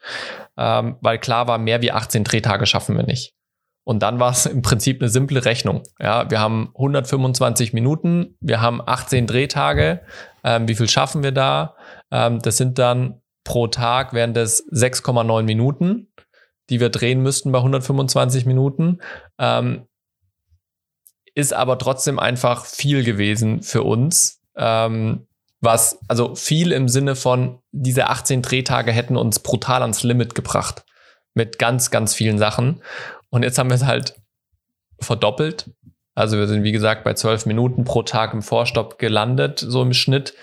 ähm, weil klar war, mehr wie 18 Drehtage schaffen wir nicht. Und dann war es im Prinzip eine simple Rechnung. Ja, wir haben 125 Minuten, wir haben 18 Drehtage. Ähm, wie viel schaffen wir da? Ähm, das sind dann pro Tag wären das 6,9 Minuten, die wir drehen müssten bei 125 Minuten. Ähm, ist aber trotzdem einfach viel gewesen für uns. Ähm, was, also viel im Sinne von, diese 18 Drehtage hätten uns brutal ans Limit gebracht. Mit ganz, ganz vielen Sachen. Und jetzt haben wir es halt verdoppelt. Also wir sind, wie gesagt, bei 12 Minuten pro Tag im Vorstopp gelandet, so im Schnitt.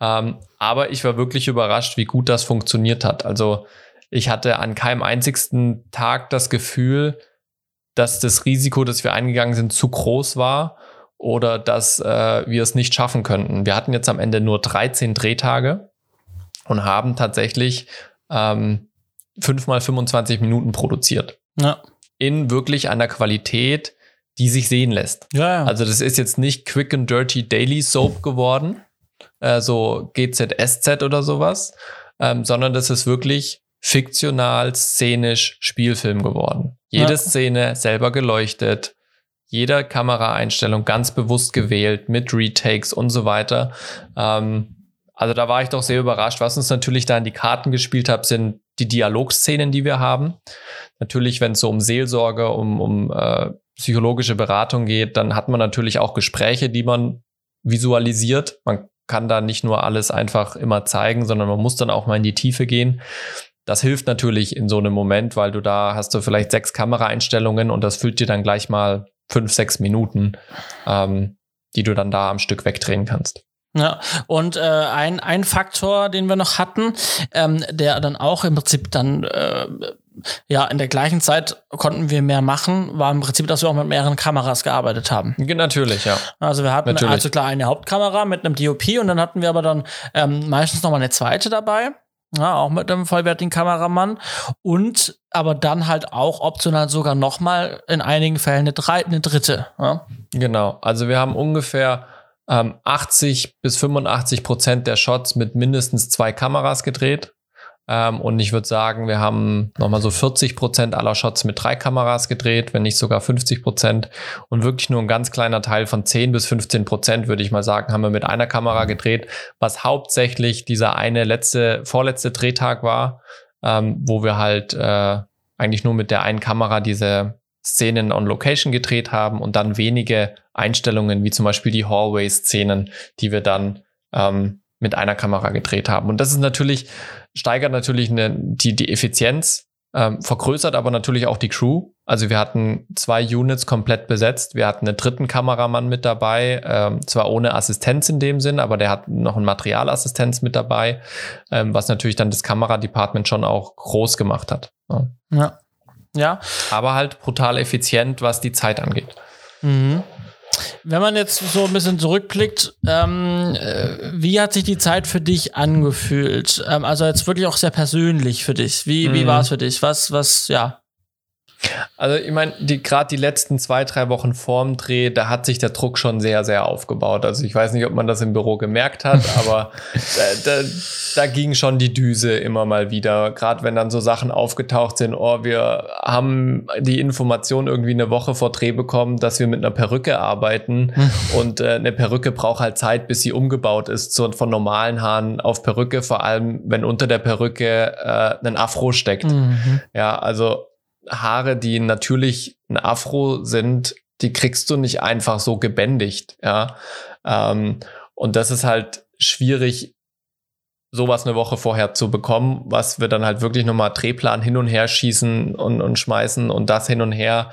Ähm, aber ich war wirklich überrascht, wie gut das funktioniert hat. Also ich hatte an keinem einzigsten Tag das Gefühl, dass das Risiko, das wir eingegangen sind, zu groß war oder dass äh, wir es nicht schaffen könnten. Wir hatten jetzt am Ende nur 13 Drehtage und haben tatsächlich ähm, 5 mal 25 Minuten produziert. Ja. In wirklich einer Qualität, die sich sehen lässt. Ja, ja. Also das ist jetzt nicht Quick and Dirty Daily Soap geworden, äh, so GZSZ oder sowas, ähm, sondern das ist wirklich fiktional, szenisch Spielfilm geworden. Jede ja. Szene selber geleuchtet, jede Kameraeinstellung ganz bewusst gewählt mit Retakes und so weiter. Ähm, also da war ich doch sehr überrascht. Was uns natürlich da in die Karten gespielt hat, sind die Dialogszenen, die wir haben. Natürlich, wenn es so um Seelsorge, um, um äh, psychologische Beratung geht, dann hat man natürlich auch Gespräche, die man visualisiert. Man kann da nicht nur alles einfach immer zeigen, sondern man muss dann auch mal in die Tiefe gehen. Das hilft natürlich in so einem Moment, weil du da hast du vielleicht sechs Kameraeinstellungen und das füllt dir dann gleich mal fünf, sechs Minuten, ähm, die du dann da am Stück wegdrehen kannst. Ja, und äh, ein, ein Faktor, den wir noch hatten, ähm, der dann auch im Prinzip dann, äh, ja, in der gleichen Zeit konnten wir mehr machen, war im Prinzip, dass wir auch mit mehreren Kameras gearbeitet haben. Natürlich, ja. Also wir hatten Natürlich. also klar eine Hauptkamera mit einem DOP und dann hatten wir aber dann ähm, meistens noch mal eine zweite dabei. Ja, auch mit einem vollwertigen Kameramann. Und aber dann halt auch optional sogar noch mal in einigen Fällen eine, drei, eine dritte. Ja? Genau. Also wir haben ungefähr ähm, 80 bis 85 Prozent der Shots mit mindestens zwei Kameras gedreht. Ähm, und ich würde sagen, wir haben nochmal so 40 Prozent aller Shots mit drei Kameras gedreht, wenn nicht sogar 50 Prozent. Und wirklich nur ein ganz kleiner Teil von 10 bis 15 Prozent, würde ich mal sagen, haben wir mit einer Kamera gedreht, was hauptsächlich dieser eine letzte, vorletzte Drehtag war, ähm, wo wir halt äh, eigentlich nur mit der einen Kamera diese Szenen on Location gedreht haben und dann wenige Einstellungen, wie zum Beispiel die Hallway-Szenen, die wir dann ähm, mit einer Kamera gedreht haben. Und das ist natürlich, steigert natürlich eine, die, die Effizienz, ähm, vergrößert aber natürlich auch die Crew. Also wir hatten zwei Units komplett besetzt. Wir hatten einen dritten Kameramann mit dabei, ähm, zwar ohne Assistenz in dem Sinn, aber der hat noch einen Materialassistenz mit dabei, ähm, was natürlich dann das Kameradepartment schon auch groß gemacht hat. Ja. ja. ja. Aber halt brutal effizient, was die Zeit angeht. Mhm. Wenn man jetzt so ein bisschen zurückblickt, ähm, äh, wie hat sich die Zeit für dich angefühlt? Ähm, also jetzt wirklich auch sehr persönlich für dich. Wie, mhm. wie war es für dich? Was, was, ja, also ich meine, die, gerade die letzten zwei, drei Wochen vorm Dreh, da hat sich der Druck schon sehr, sehr aufgebaut. Also ich weiß nicht, ob man das im Büro gemerkt hat, aber da, da, da, ging schon die Düse immer mal wieder. Gerade wenn dann so Sachen aufgetaucht sind, oh, wir haben die Information irgendwie eine Woche vor Dreh bekommen, dass wir mit einer Perücke arbeiten und äh, eine Perücke braucht halt Zeit, bis sie umgebaut ist, so von normalen Haaren auf Perücke, vor allem wenn unter der Perücke äh, ein Afro steckt. Mhm. Ja, also Haare, die natürlich ein Afro sind, die kriegst du nicht einfach so gebändigt, ja. Ähm, und das ist halt schwierig, sowas eine Woche vorher zu bekommen, was wir dann halt wirklich nochmal Drehplan hin und her schießen und, und schmeißen und das hin und her.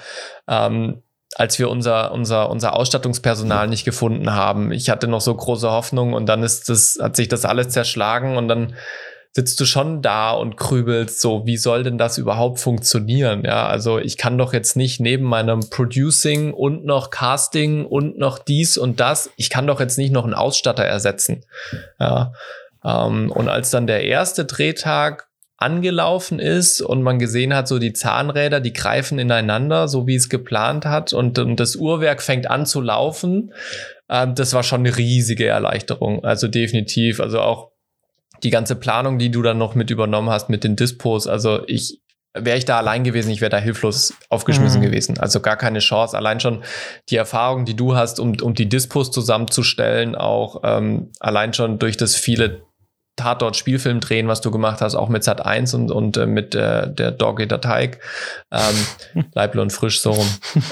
Ähm, als wir unser, unser, unser Ausstattungspersonal nicht gefunden haben. Ich hatte noch so große Hoffnung und dann ist das, hat sich das alles zerschlagen und dann sitzt du schon da und grübelst so, wie soll denn das überhaupt funktionieren? Ja, also ich kann doch jetzt nicht neben meinem Producing und noch Casting und noch dies und das, ich kann doch jetzt nicht noch einen Ausstatter ersetzen. Ja, ähm, und als dann der erste Drehtag angelaufen ist und man gesehen hat, so die Zahnräder, die greifen ineinander, so wie es geplant hat und, und das Uhrwerk fängt an zu laufen. Ähm, das war schon eine riesige Erleichterung. Also definitiv. Also auch die ganze Planung, die du dann noch mit übernommen hast mit den Dispos, also ich wäre ich da allein gewesen, ich wäre da hilflos aufgeschmissen mhm. gewesen. Also gar keine Chance. Allein schon die Erfahrung, die du hast, um, um die Dispos zusammenzustellen, auch ähm, allein schon durch das viele Tatort Spielfilm drehen, was du gemacht hast, auch mit Sat 1 und, und äh, mit äh, der Doggy Teig, ähm, Leible und frisch so rum.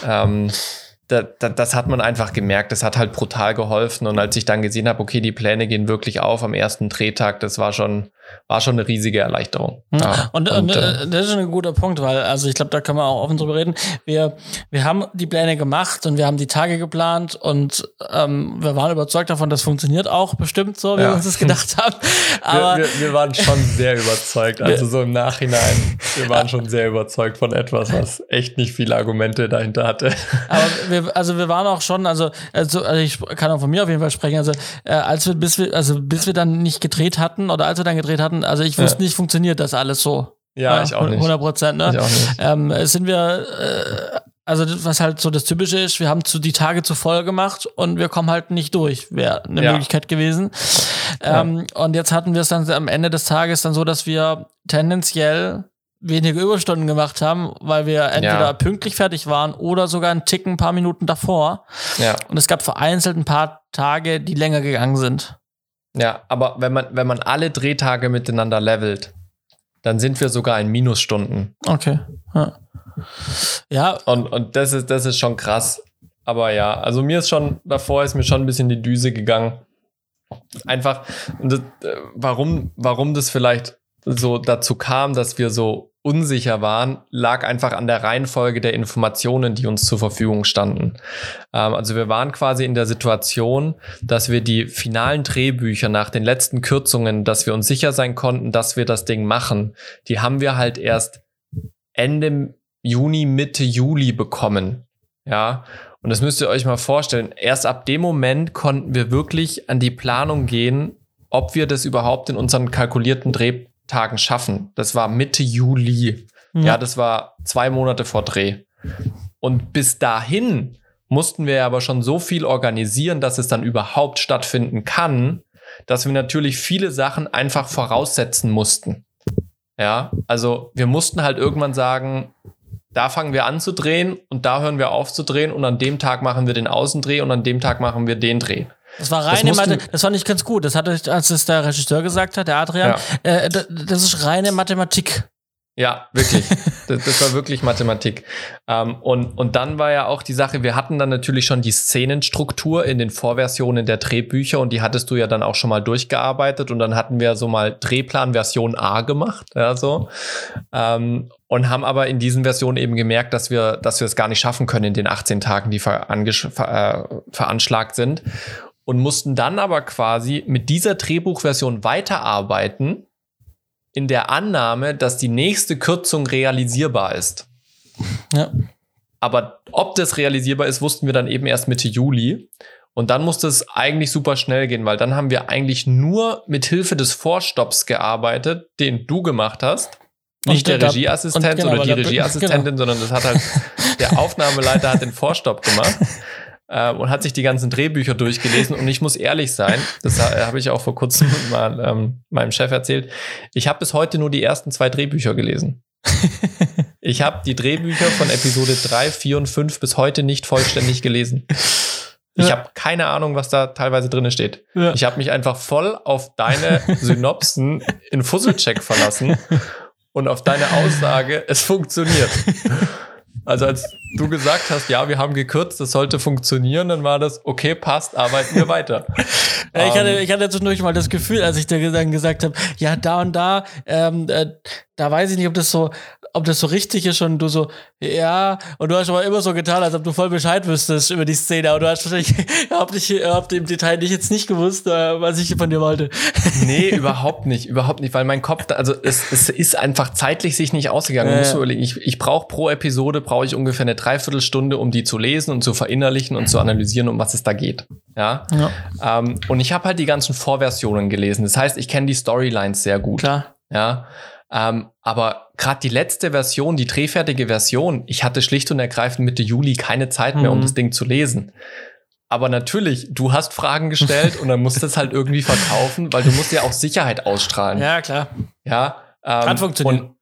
ähm, da, da, das hat man einfach gemerkt. Das hat halt brutal geholfen. Und als ich dann gesehen habe, okay, die Pläne gehen wirklich auf am ersten Drehtag, das war schon, war schon eine riesige Erleichterung. Mhm. Ja, und, und, und äh, das ist ein guter Punkt, weil, also ich glaube, da können wir auch offen drüber reden. Wir, wir haben die Pläne gemacht und wir haben die Tage geplant und ähm, wir waren überzeugt davon, das funktioniert auch bestimmt so, wie ja. wir uns das gedacht haben. Aber wir, wir, wir waren schon sehr überzeugt, also so im Nachhinein. Wir waren schon sehr überzeugt von etwas, was echt nicht viele Argumente dahinter hatte. Aber wir, also wir waren auch schon, also, also, also ich kann auch von mir auf jeden Fall sprechen, also äh, als wir, bis wir, also bis wir dann nicht gedreht hatten oder als wir dann gedreht hatten, also ich wusste ja. nicht, funktioniert das alles so. Ja, ich auch nicht. 100 Prozent, ne? Ich auch nicht. Ähm, sind wir, äh, also was halt so das Typische ist, wir haben zu die Tage zu voll gemacht und wir kommen halt nicht durch. Wäre eine ja. Möglichkeit gewesen. Ähm, ja. Und jetzt hatten wir es dann am Ende des Tages dann so, dass wir tendenziell weniger Überstunden gemacht haben, weil wir entweder ja. pünktlich fertig waren oder sogar einen Ticken ein paar Minuten davor. Ja. Und es gab vereinzelt ein paar Tage, die länger gegangen sind. Ja, aber wenn man, wenn man alle Drehtage miteinander levelt, dann sind wir sogar in Minusstunden. Okay. Ja. ja. Und, und das, ist, das ist schon krass. Aber ja, also mir ist schon, davor ist mir schon ein bisschen die Düse gegangen. Einfach, das, äh, warum, warum das vielleicht so dazu kam, dass wir so unsicher waren, lag einfach an der Reihenfolge der Informationen, die uns zur Verfügung standen. Ähm, also wir waren quasi in der Situation, dass wir die finalen Drehbücher nach den letzten Kürzungen, dass wir uns sicher sein konnten, dass wir das Ding machen, die haben wir halt erst Ende Juni, Mitte Juli bekommen. Ja, und das müsst ihr euch mal vorstellen. Erst ab dem Moment konnten wir wirklich an die Planung gehen, ob wir das überhaupt in unseren kalkulierten Dreh Tagen schaffen. Das war Mitte Juli. Ja. ja, das war zwei Monate vor Dreh. Und bis dahin mussten wir aber schon so viel organisieren, dass es dann überhaupt stattfinden kann, dass wir natürlich viele Sachen einfach voraussetzen mussten. Ja, also wir mussten halt irgendwann sagen, da fangen wir an zu drehen und da hören wir auf zu drehen und an dem Tag machen wir den Außendreh und an dem Tag machen wir den Dreh. Das war reine Mathematik. Das fand ich ganz gut. Das hatte, als es der Regisseur gesagt hat, der Adrian, ja. äh, das ist reine Mathematik. Ja, wirklich. das, das, war wirklich Mathematik. Ähm, und, und dann war ja auch die Sache, wir hatten dann natürlich schon die Szenenstruktur in den Vorversionen der Drehbücher und die hattest du ja dann auch schon mal durchgearbeitet und dann hatten wir so mal Drehplan Version A gemacht, ja, so. Ähm, und haben aber in diesen Versionen eben gemerkt, dass wir, dass wir es gar nicht schaffen können in den 18 Tagen, die ver, äh, veranschlagt sind und mussten dann aber quasi mit dieser Drehbuchversion weiterarbeiten, in der Annahme, dass die nächste Kürzung realisierbar ist. Ja. Aber ob das realisierbar ist, wussten wir dann eben erst Mitte Juli. Und dann musste es eigentlich super schnell gehen, weil dann haben wir eigentlich nur mit Hilfe des Vorstopps gearbeitet, den du gemacht hast. Nicht der, der Regieassistent genau, oder die Regieassistentin, genau. sondern das hat halt der Aufnahmeleiter hat den Vorstopp gemacht äh, und hat sich die ganzen Drehbücher durchgelesen. Und ich muss ehrlich sein, das habe ich auch vor kurzem mal ähm, meinem Chef erzählt, ich habe bis heute nur die ersten zwei Drehbücher gelesen. ich habe die Drehbücher von Episode 3, 4 und 5 bis heute nicht vollständig gelesen. Ich ja. habe keine Ahnung, was da teilweise drin steht. Ja. Ich habe mich einfach voll auf deine Synopsen in Fusselcheck verlassen und auf deine Aussage, es funktioniert. Also als du gesagt hast, ja, wir haben gekürzt, das sollte funktionieren, dann war das, okay, passt, arbeiten wir weiter. ich, hatte, ähm, ich hatte zwischendurch mal das Gefühl, als ich dir dann gesagt habe, ja, da und da, ähm, äh, da weiß ich nicht, ob das so, ob das so richtig ist und du so, ja, und du hast aber immer so getan, als ob du voll Bescheid wüsstest über die Szene, aber du hast wahrscheinlich überhaupt nicht, überhaupt im Detail nicht jetzt nicht gewusst, äh, was ich von dir wollte. Nee, überhaupt nicht, überhaupt nicht, weil mein Kopf, also es, es ist einfach zeitlich sich nicht ausgegangen. Äh. Musst du überlegen, ich, ich brauche pro Episode, brauche ich ungefähr eine Dreiviertelstunde, um die zu lesen und zu verinnerlichen und zu analysieren, um was es da geht. Ja. ja. Ähm, und ich habe halt die ganzen Vorversionen gelesen. Das heißt, ich kenne die Storylines sehr gut. Klar. Ja. Ähm, aber gerade die letzte Version, die drehfertige Version, ich hatte schlicht und ergreifend Mitte Juli keine Zeit mehr, mhm. um das Ding zu lesen. Aber natürlich, du hast Fragen gestellt und dann musst du es halt irgendwie verkaufen, weil du musst ja auch Sicherheit ausstrahlen. Ja, klar. Ja. Ähm, Kann funktionieren.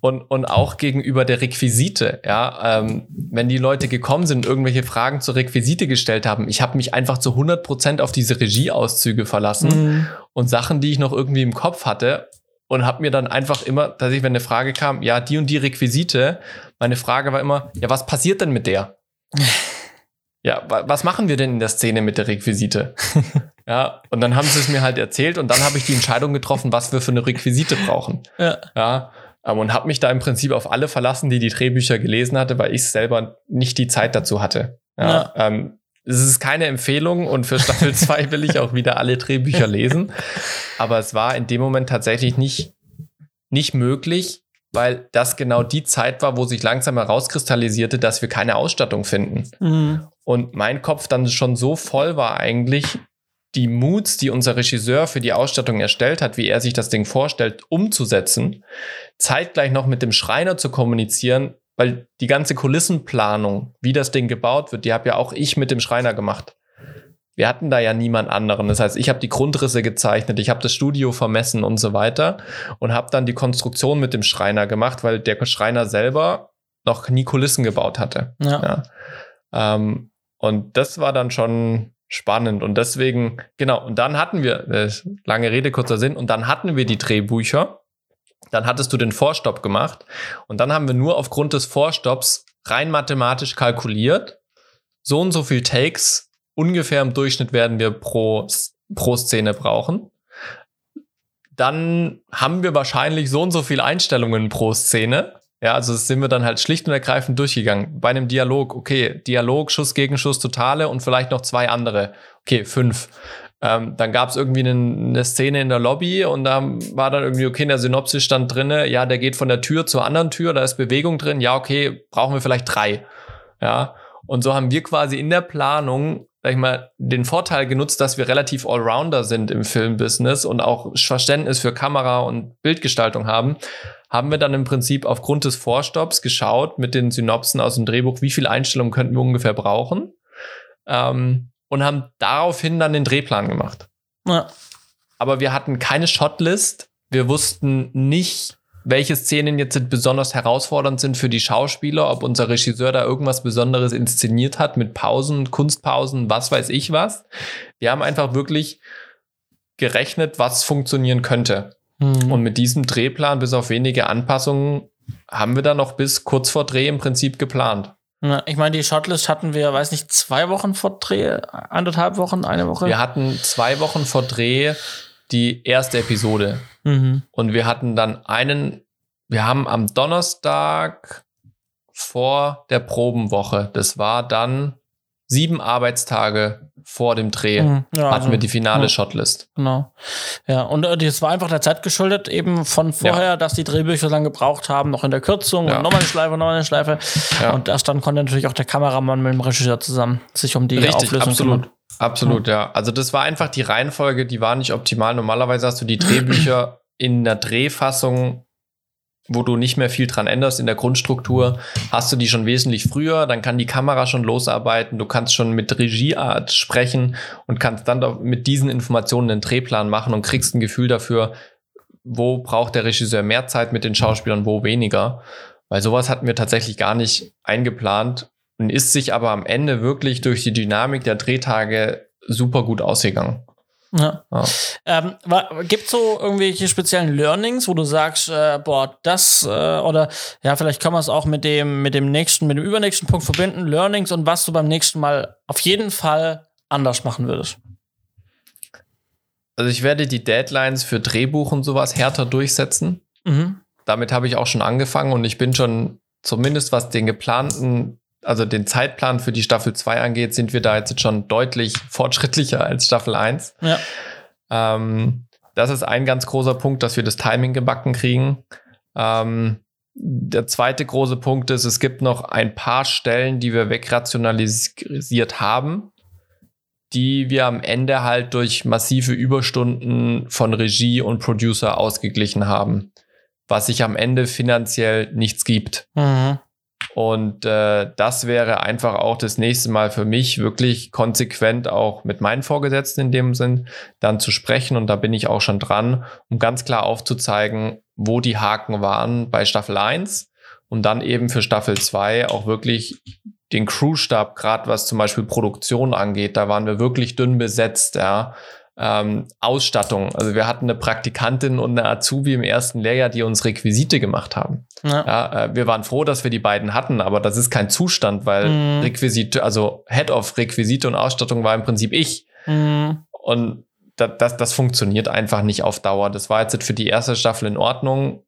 Und, und, und auch gegenüber der Requisite, ja, ähm, wenn die Leute gekommen sind und irgendwelche Fragen zur Requisite gestellt haben, ich habe mich einfach zu 100 Prozent auf diese Regieauszüge verlassen mhm. und Sachen, die ich noch irgendwie im Kopf hatte und habe mir dann einfach immer, dass ich, wenn eine Frage kam, ja, die und die Requisite, meine Frage war immer, ja, was passiert denn mit der? ja, wa was machen wir denn in der Szene mit der Requisite? ja, und dann haben sie es mir halt erzählt und dann habe ich die Entscheidung getroffen, was wir für eine Requisite brauchen. Ja. ja ähm, und habe mich da im Prinzip auf alle verlassen, die die Drehbücher gelesen hatte, weil ich selber nicht die Zeit dazu hatte. Ja, ja. Ähm, es ist keine Empfehlung und für Staffel 2 will ich auch wieder alle Drehbücher lesen. Aber es war in dem Moment tatsächlich nicht, nicht möglich, weil das genau die Zeit war, wo sich langsam herauskristallisierte, dass wir keine Ausstattung finden. Mhm. Und mein Kopf dann schon so voll war eigentlich, die Moods, die unser Regisseur für die Ausstattung erstellt hat, wie er sich das Ding vorstellt, umzusetzen, zeitgleich noch mit dem Schreiner zu kommunizieren, weil die ganze Kulissenplanung, wie das Ding gebaut wird, die habe ja auch ich mit dem Schreiner gemacht. wir hatten da ja niemand anderen. Das heißt, ich habe die Grundrisse gezeichnet, ich habe das Studio vermessen und so weiter und habe dann die Konstruktion mit dem Schreiner gemacht, weil der Schreiner selber noch nie Kulissen gebaut hatte. Ja. ja. Ähm, und das war dann schon spannend und deswegen, genau, und dann hatten wir, äh, lange Rede, kurzer Sinn, und dann hatten wir die Drehbücher, dann hattest du den Vorstopp gemacht und dann haben wir nur aufgrund des Vorstopps rein mathematisch kalkuliert, so und so viel Takes ungefähr im Durchschnitt werden wir pro, pro Szene brauchen. Dann haben wir wahrscheinlich so und so viele Einstellungen pro Szene. Ja, also sind wir dann halt schlicht und ergreifend durchgegangen. Bei einem Dialog, okay, Dialog, Schuss gegen Schuss, Totale und vielleicht noch zwei andere. Okay, fünf. Ähm, dann gab es irgendwie eine, eine, Szene in der Lobby und da war dann irgendwie, okay, in der Synopsis stand drinne, ja, der geht von der Tür zur anderen Tür, da ist Bewegung drin, ja, okay, brauchen wir vielleicht drei. Ja, und so haben wir quasi in der Planung, sag ich mal, den Vorteil genutzt, dass wir relativ Allrounder sind im Filmbusiness und auch Verständnis für Kamera und Bildgestaltung haben, haben wir dann im Prinzip aufgrund des Vorstopps geschaut mit den Synopsen aus dem Drehbuch, wie viele Einstellungen könnten wir ungefähr brauchen. Ähm, und haben daraufhin dann den Drehplan gemacht. Ja. Aber wir hatten keine Shotlist. Wir wussten nicht, welche Szenen jetzt besonders herausfordernd sind für die Schauspieler, ob unser Regisseur da irgendwas Besonderes inszeniert hat mit Pausen, Kunstpausen, was weiß ich was. Wir haben einfach wirklich gerechnet, was funktionieren könnte. Mhm. Und mit diesem Drehplan, bis auf wenige Anpassungen, haben wir dann noch bis kurz vor Dreh im Prinzip geplant. Ja, ich meine, die Shotlist hatten wir, weiß nicht, zwei Wochen vor Dreh, anderthalb Wochen, eine Woche. Wir hatten zwei Wochen vor Dreh die erste Episode. Mhm. Und wir hatten dann einen, wir haben am Donnerstag vor der Probenwoche, das war dann sieben Arbeitstage vor dem Dreh mhm, ja, hatten also, wir die finale ja, Shotlist. Genau. Ja, und äh, das war einfach der Zeit geschuldet, eben von vorher, ja. dass die Drehbücher lang gebraucht haben, noch in der Kürzung und nochmal eine Schleife, nochmal eine Schleife. Und erst dann konnte natürlich auch der Kameramann mit dem Regisseur zusammen sich um die Richtig, Auflösung absolut. kümmern. Absolut, ja. Also das war einfach die Reihenfolge, die war nicht optimal. Normalerweise hast du die Drehbücher in der Drehfassung wo du nicht mehr viel dran änderst in der Grundstruktur, hast du die schon wesentlich früher, dann kann die Kamera schon losarbeiten, du kannst schon mit Regieart sprechen und kannst dann mit diesen Informationen einen Drehplan machen und kriegst ein Gefühl dafür, wo braucht der Regisseur mehr Zeit mit den Schauspielern, wo weniger. Weil sowas hatten wir tatsächlich gar nicht eingeplant und ist sich aber am Ende wirklich durch die Dynamik der Drehtage super gut ausgegangen. Ja. ja. Ähm, Gibt es so irgendwelche speziellen Learnings, wo du sagst, äh, boah, das äh, oder ja, vielleicht kann man es auch mit dem, mit dem nächsten, mit dem übernächsten Punkt verbinden, Learnings und was du beim nächsten Mal auf jeden Fall anders machen würdest? Also ich werde die Deadlines für Drehbuch und sowas härter durchsetzen. Mhm. Damit habe ich auch schon angefangen und ich bin schon zumindest was den geplanten also den Zeitplan für die Staffel 2 angeht, sind wir da jetzt schon deutlich fortschrittlicher als Staffel 1. Ja. Ähm, das ist ein ganz großer Punkt, dass wir das Timing gebacken kriegen. Ähm, der zweite große Punkt ist, es gibt noch ein paar Stellen, die wir wegrationalisiert haben, die wir am Ende halt durch massive Überstunden von Regie und Producer ausgeglichen haben, was sich am Ende finanziell nichts gibt. Mhm. Und äh, das wäre einfach auch das nächste Mal für mich wirklich konsequent auch mit meinen Vorgesetzten in dem Sinn dann zu sprechen. Und da bin ich auch schon dran, um ganz klar aufzuzeigen, wo die Haken waren bei Staffel 1 und dann eben für Staffel 2 auch wirklich den Crewstab, gerade was zum Beispiel Produktion angeht, da waren wir wirklich dünn besetzt, ja ähm, Ausstattung. Also wir hatten eine Praktikantin und eine Azubi im ersten Lehrjahr, die uns Requisite gemacht haben. Ja. ja äh, wir waren froh, dass wir die beiden hatten, aber das ist kein Zustand, weil mhm. Requisite, also Head of Requisite und Ausstattung war im Prinzip ich. Mhm. Und das, das, das funktioniert einfach nicht auf Dauer. Das war jetzt für die erste Staffel in Ordnung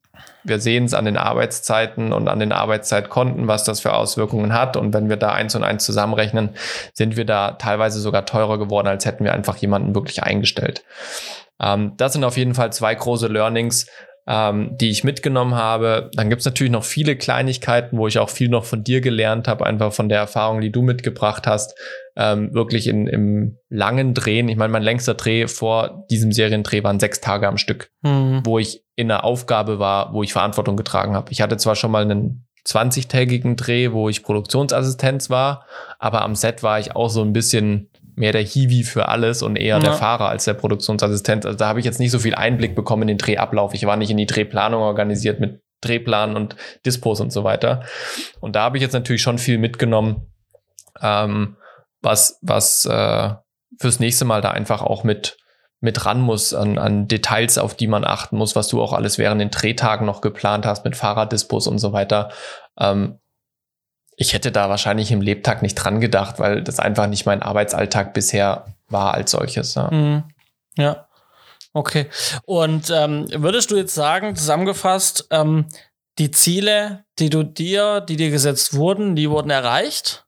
wir sehen es an den Arbeitszeiten und an den Arbeitszeitkonten, was das für Auswirkungen hat. Und wenn wir da eins und eins zusammenrechnen, sind wir da teilweise sogar teurer geworden, als hätten wir einfach jemanden wirklich eingestellt. Ähm, das sind auf jeden Fall zwei große Learnings, ähm, die ich mitgenommen habe. Dann gibt es natürlich noch viele Kleinigkeiten, wo ich auch viel noch von dir gelernt habe, einfach von der Erfahrung, die du mitgebracht hast. Ähm, wirklich in, im langen Drehen. Ich meine, mein längster Dreh vor diesem Seriendreh waren sechs Tage am Stück, mhm. wo ich in einer Aufgabe war, wo ich Verantwortung getragen habe. Ich hatte zwar schon mal einen 20-tägigen Dreh, wo ich Produktionsassistenz war, aber am Set war ich auch so ein bisschen mehr der Hiwi für alles und eher ja. der Fahrer als der Produktionsassistent. Also da habe ich jetzt nicht so viel Einblick bekommen in den Drehablauf. Ich war nicht in die Drehplanung organisiert mit Drehplan und Dispos und so weiter. Und da habe ich jetzt natürlich schon viel mitgenommen, ähm, was, was äh, fürs nächste Mal da einfach auch mit, mit ran muss, an, an Details, auf die man achten muss, was du auch alles während den Drehtagen noch geplant hast mit Fahrraddispos und so weiter. Ähm, ich hätte da wahrscheinlich im Lebtag nicht dran gedacht, weil das einfach nicht mein Arbeitsalltag bisher war als solches. Ja. Mhm. ja. Okay. Und ähm, würdest du jetzt sagen, zusammengefasst, ähm, die Ziele, die du dir, die dir gesetzt wurden, die wurden erreicht?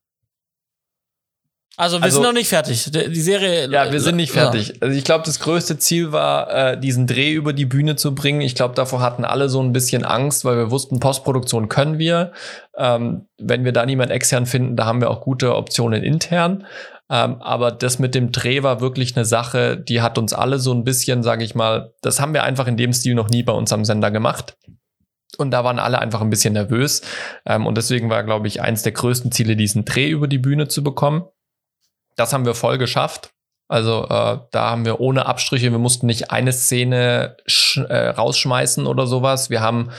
Also wir also, sind noch nicht fertig. Die Serie. Ja, wir sind nicht fertig. Ja. Also ich glaube, das größte Ziel war, äh, diesen Dreh über die Bühne zu bringen. Ich glaube, davor hatten alle so ein bisschen Angst, weil wir wussten, Postproduktion können wir. Ähm, wenn wir da niemand extern finden, da haben wir auch gute Optionen intern. Ähm, aber das mit dem Dreh war wirklich eine Sache, die hat uns alle so ein bisschen, sage ich mal, das haben wir einfach in dem Stil noch nie bei uns am Sender gemacht. Und da waren alle einfach ein bisschen nervös. Ähm, und deswegen war, glaube ich, eins der größten Ziele, diesen Dreh über die Bühne zu bekommen. Das haben wir voll geschafft. Also äh, da haben wir ohne Abstriche, wir mussten nicht eine Szene äh, rausschmeißen oder sowas. Wir haben,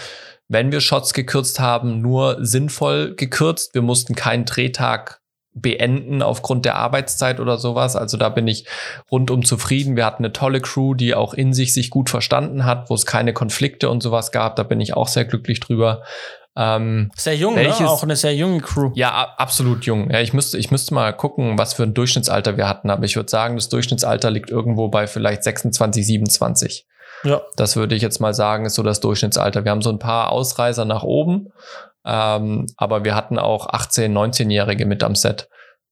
wenn wir Shots gekürzt haben, nur sinnvoll gekürzt. Wir mussten keinen Drehtag beenden aufgrund der Arbeitszeit oder sowas. Also da bin ich rundum zufrieden. Wir hatten eine tolle Crew, die auch in sich sich gut verstanden hat, wo es keine Konflikte und sowas gab. Da bin ich auch sehr glücklich drüber. Ähm, sehr jung, ne? welches, ne? auch eine sehr junge Crew. Ja, absolut jung. Ja, ich müsste, ich müsste mal gucken, was für ein Durchschnittsalter wir hatten, aber ich würde sagen, das Durchschnittsalter liegt irgendwo bei vielleicht 26, 27. Ja. Das würde ich jetzt mal sagen, ist so das Durchschnittsalter. Wir haben so ein paar Ausreißer nach oben, ähm, aber wir hatten auch 18-, 19-Jährige mit am Set.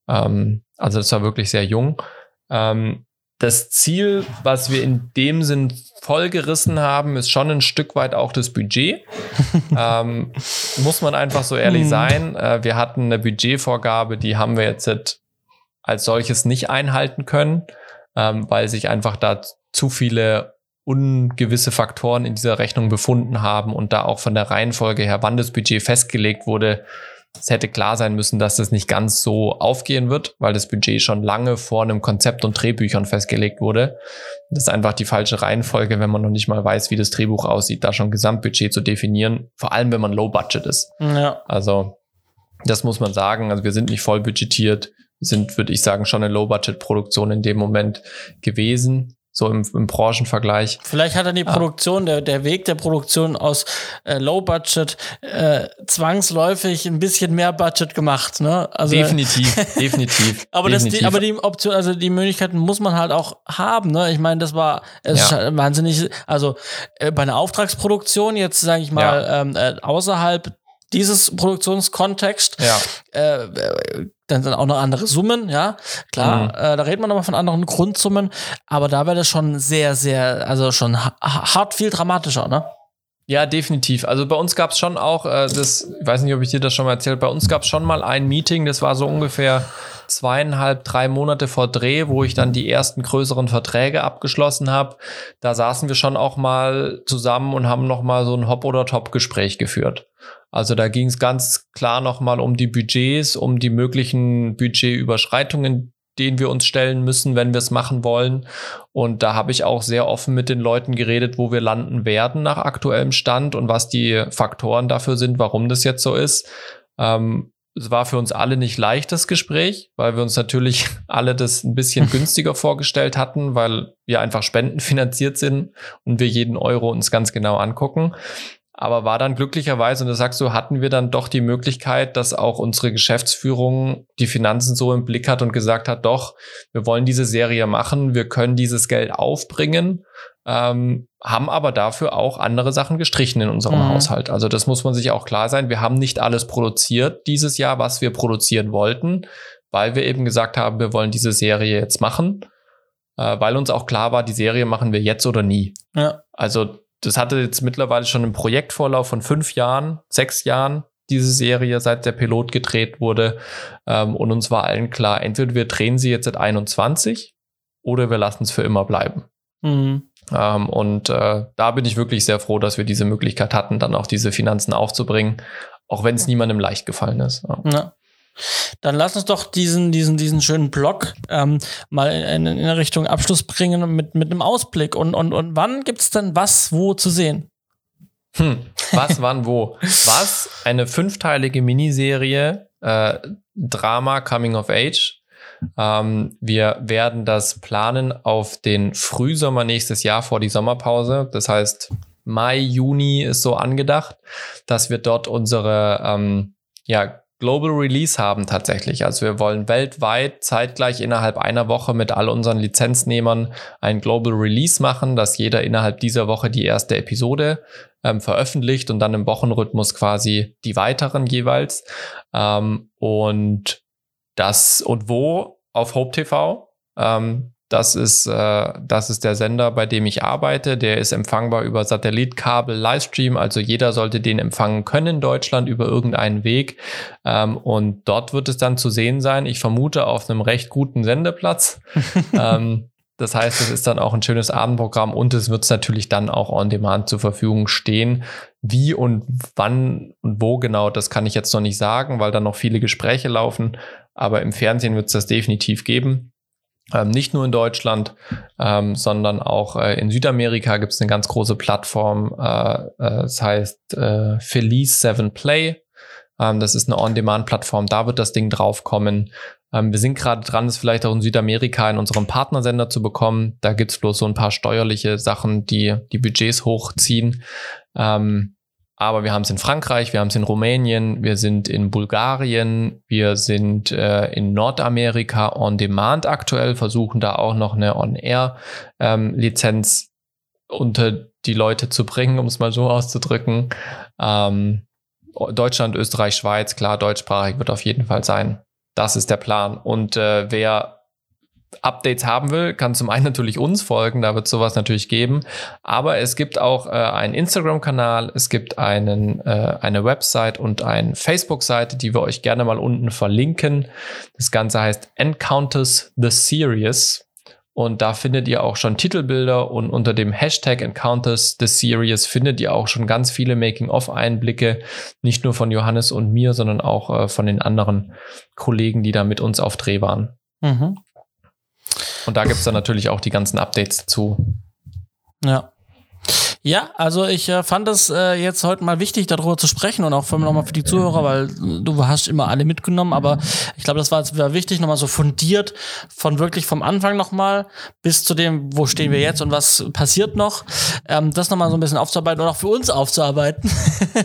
Ähm, also das war wirklich sehr jung. Ähm, das Ziel, was wir in dem Sinn vollgerissen haben, ist schon ein Stück weit auch das Budget. ähm, muss man einfach so ehrlich mhm. sein. Äh, wir hatten eine Budgetvorgabe, die haben wir jetzt als solches nicht einhalten können, ähm, weil sich einfach da zu viele ungewisse Faktoren in dieser Rechnung befunden haben und da auch von der Reihenfolge her, wann das Budget festgelegt wurde, es hätte klar sein müssen, dass das nicht ganz so aufgehen wird, weil das Budget schon lange vor einem Konzept und Drehbüchern festgelegt wurde. Das ist einfach die falsche Reihenfolge, wenn man noch nicht mal weiß, wie das Drehbuch aussieht, da schon Gesamtbudget zu definieren, vor allem wenn man Low Budget ist. Ja. Also, das muss man sagen. Also, wir sind nicht voll budgetiert. Wir sind, würde ich sagen, schon eine Low Budget Produktion in dem Moment gewesen so im, im Branchenvergleich. Vielleicht hat dann die Produktion, der, der Weg der Produktion aus äh, Low Budget äh, zwangsläufig ein bisschen mehr Budget gemacht, ne? Also, definitiv, definitiv. aber, definitiv. Das, die, aber die Option, also die Möglichkeiten muss man halt auch haben, ne? Ich meine, das war es ja. ist wahnsinnig, also äh, bei einer Auftragsproduktion, jetzt sage ich mal, ja. ähm, äh, außerhalb dieses Produktionskontext. Ja. Äh, dann sind auch noch andere Summen, ja, klar, mhm. äh, da redet man aber von anderen Grundsummen, aber da wäre das schon sehr, sehr, also schon hart viel dramatischer, ne? Ja, definitiv. Also bei uns gab es schon auch, äh, das, ich weiß nicht, ob ich dir das schon mal erzählt, bei uns gab es schon mal ein Meeting, das war so ungefähr zweieinhalb, drei Monate vor Dreh, wo ich dann die ersten größeren Verträge abgeschlossen habe. Da saßen wir schon auch mal zusammen und haben noch mal so ein Hop- oder Top-Gespräch geführt. Also da ging es ganz klar nochmal um die Budgets, um die möglichen Budgetüberschreitungen, denen wir uns stellen müssen, wenn wir es machen wollen. Und da habe ich auch sehr offen mit den Leuten geredet, wo wir landen werden nach aktuellem Stand und was die Faktoren dafür sind, warum das jetzt so ist. Ähm, es war für uns alle nicht leicht, das Gespräch, weil wir uns natürlich alle das ein bisschen günstiger vorgestellt hatten, weil wir einfach spendenfinanziert sind und wir jeden Euro uns ganz genau angucken aber war dann glücklicherweise, und da sagst du, hatten wir dann doch die Möglichkeit, dass auch unsere Geschäftsführung die Finanzen so im Blick hat und gesagt hat, doch, wir wollen diese Serie machen, wir können dieses Geld aufbringen, ähm, haben aber dafür auch andere Sachen gestrichen in unserem mhm. Haushalt. Also das muss man sich auch klar sein. Wir haben nicht alles produziert dieses Jahr, was wir produzieren wollten, weil wir eben gesagt haben, wir wollen diese Serie jetzt machen, äh, weil uns auch klar war, die Serie machen wir jetzt oder nie. Ja. Also das hatte jetzt mittlerweile schon einen Projektvorlauf von fünf Jahren, sechs Jahren, diese Serie, seit der Pilot gedreht wurde. Ähm, und uns war allen klar, entweder wir drehen sie jetzt seit 21 oder wir lassen es für immer bleiben. Mhm. Ähm, und äh, da bin ich wirklich sehr froh, dass wir diese Möglichkeit hatten, dann auch diese Finanzen aufzubringen, auch wenn es niemandem leicht gefallen ist. Ja. ja. Dann lass uns doch diesen, diesen, diesen schönen Blog ähm, mal in, in Richtung Abschluss bringen mit, mit einem Ausblick. Und, und, und wann gibt es denn was wo zu sehen? Hm, was, wann, wo? Was? Eine fünfteilige Miniserie, äh, Drama Coming of Age. Ähm, wir werden das planen auf den Frühsommer nächstes Jahr vor die Sommerpause. Das heißt, Mai, Juni ist so angedacht, dass wir dort unsere ähm, ja, Global Release haben tatsächlich. Also wir wollen weltweit zeitgleich innerhalb einer Woche mit all unseren Lizenznehmern ein Global Release machen, dass jeder innerhalb dieser Woche die erste Episode ähm, veröffentlicht und dann im Wochenrhythmus quasi die weiteren jeweils. Ähm, und das und wo auf Hope TV. Ähm, das ist, äh, das ist der Sender, bei dem ich arbeite. Der ist empfangbar über Satellitkabel, Livestream. Also jeder sollte den empfangen können in Deutschland über irgendeinen Weg. Ähm, und dort wird es dann zu sehen sein. Ich vermute auf einem recht guten Sendeplatz. ähm, das heißt, es ist dann auch ein schönes Abendprogramm und es wird natürlich dann auch on demand zur Verfügung stehen. Wie und wann und wo genau, das kann ich jetzt noch nicht sagen, weil da noch viele Gespräche laufen. Aber im Fernsehen wird es das definitiv geben. Ähm, nicht nur in Deutschland, ähm, sondern auch äh, in Südamerika gibt es eine ganz große Plattform. Äh, äh, das heißt äh, Felice 7 Play. Ähm, das ist eine On-Demand-Plattform. Da wird das Ding draufkommen. Ähm, wir sind gerade dran, es vielleicht auch in Südamerika in unserem Partnersender zu bekommen. Da gibt's bloß so ein paar steuerliche Sachen, die die Budgets hochziehen. Ähm, aber wir haben es in Frankreich, wir haben es in Rumänien, wir sind in Bulgarien, wir sind äh, in Nordamerika on demand aktuell, versuchen da auch noch eine On-Air-Lizenz ähm, unter die Leute zu bringen, um es mal so auszudrücken. Ähm, Deutschland, Österreich, Schweiz, klar, deutschsprachig wird auf jeden Fall sein. Das ist der Plan. Und äh, wer Updates haben will, kann zum einen natürlich uns folgen, da wird sowas natürlich geben, aber es gibt auch äh, einen Instagram-Kanal, es gibt einen, äh, eine Website und eine Facebook-Seite, die wir euch gerne mal unten verlinken. Das Ganze heißt Encounters the Series und da findet ihr auch schon Titelbilder und unter dem Hashtag Encounters the Series findet ihr auch schon ganz viele Making-of-Einblicke, nicht nur von Johannes und mir, sondern auch äh, von den anderen Kollegen, die da mit uns auf Dreh waren. Mhm. Und da gibt es dann natürlich auch die ganzen Updates dazu. Ja. Ja, also ich äh, fand es äh, jetzt heute mal wichtig, darüber zu sprechen und auch vor allem nochmal für die Zuhörer, weil du hast immer alle mitgenommen, aber ich glaube, das war jetzt wieder wichtig, nochmal so fundiert von wirklich vom Anfang nochmal bis zu dem, wo stehen wir jetzt und was passiert noch, ähm, das nochmal so ein bisschen aufzuarbeiten und auch für uns aufzuarbeiten.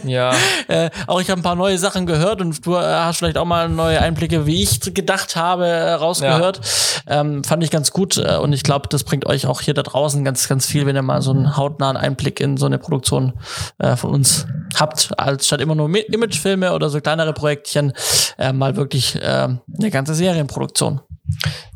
Ja. äh, auch ich habe ein paar neue Sachen gehört und du äh, hast vielleicht auch mal neue Einblicke, wie ich gedacht habe, äh, rausgehört. Ja. Ähm, fand ich ganz gut äh, und ich glaube, das bringt euch auch hier da draußen ganz, ganz viel, wenn ihr mal so einen hautnahen Einblick Einblick in so eine Produktion äh, von uns habt, als statt immer nur Imagefilme oder so kleinere Projektchen, äh, mal wirklich äh, eine ganze Serienproduktion.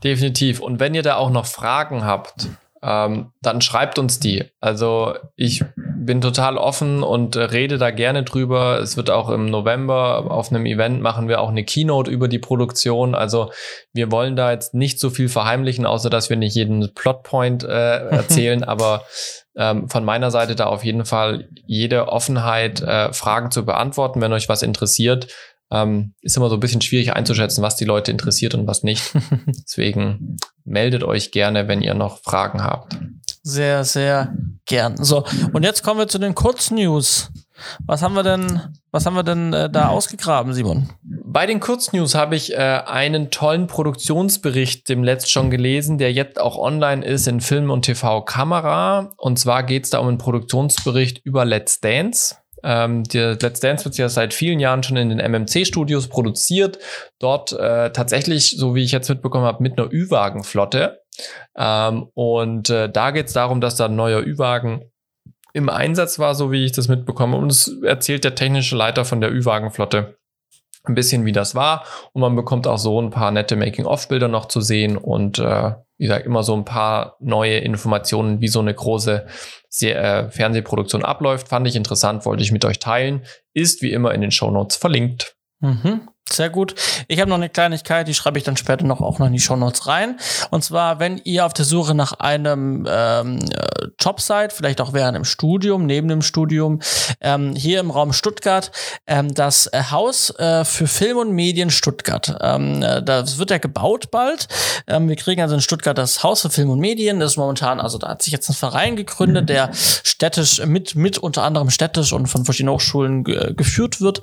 Definitiv. Und wenn ihr da auch noch Fragen habt, ähm, dann schreibt uns die. Also ich bin total offen und äh, rede da gerne drüber. Es wird auch im November auf einem Event machen wir auch eine Keynote über die Produktion. Also wir wollen da jetzt nicht so viel verheimlichen, außer dass wir nicht jeden Plotpoint äh, erzählen. aber ähm, von meiner Seite da auf jeden Fall jede Offenheit, äh, Fragen zu beantworten, wenn euch was interessiert. Ähm, ist immer so ein bisschen schwierig einzuschätzen, was die Leute interessiert und was nicht. Deswegen meldet euch gerne, wenn ihr noch Fragen habt. Sehr, sehr gern. So, und jetzt kommen wir zu den Kurznews. Was haben wir denn, was haben wir denn äh, da ausgegraben, Simon? Bei den Kurznews habe ich äh, einen tollen Produktionsbericht dem letzt schon gelesen, der jetzt auch online ist in Film und TV Kamera. Und zwar geht es da um einen Produktionsbericht über Let's Dance. Ähm, der Let's Dance wird ja seit vielen Jahren schon in den MMC-Studios produziert. Dort äh, tatsächlich, so wie ich jetzt mitbekommen habe, mit einer Ü-Wagen-Flotte. Ähm, und äh, da geht es darum, dass da ein neuer Ü-Wagen im Einsatz war, so wie ich das mitbekomme. Und es erzählt der technische Leiter von der Ü-Wagen-Flotte ein bisschen, wie das war. Und man bekommt auch so ein paar nette Making-of-Bilder noch zu sehen und äh, wie gesagt, immer so ein paar neue Informationen, wie so eine große äh, Fernsehproduktion abläuft. Fand ich interessant, wollte ich mit euch teilen. Ist wie immer in den Show Notes verlinkt. Mhm. Sehr gut. Ich habe noch eine Kleinigkeit, die schreibe ich dann später noch auch noch in die Show Notes rein. Und zwar, wenn ihr auf der Suche nach einem ähm, äh, Job seid, vielleicht auch während dem Studium, neben dem Studium, ähm, hier im Raum Stuttgart, ähm, das äh, Haus äh, für Film und Medien Stuttgart. Ähm, äh, das wird ja gebaut bald. Ähm, wir kriegen also in Stuttgart das Haus für Film und Medien. Das ist momentan, also da hat sich jetzt ein Verein gegründet, der städtisch mit, mit unter anderem städtisch und von verschiedenen Hochschulen geführt wird.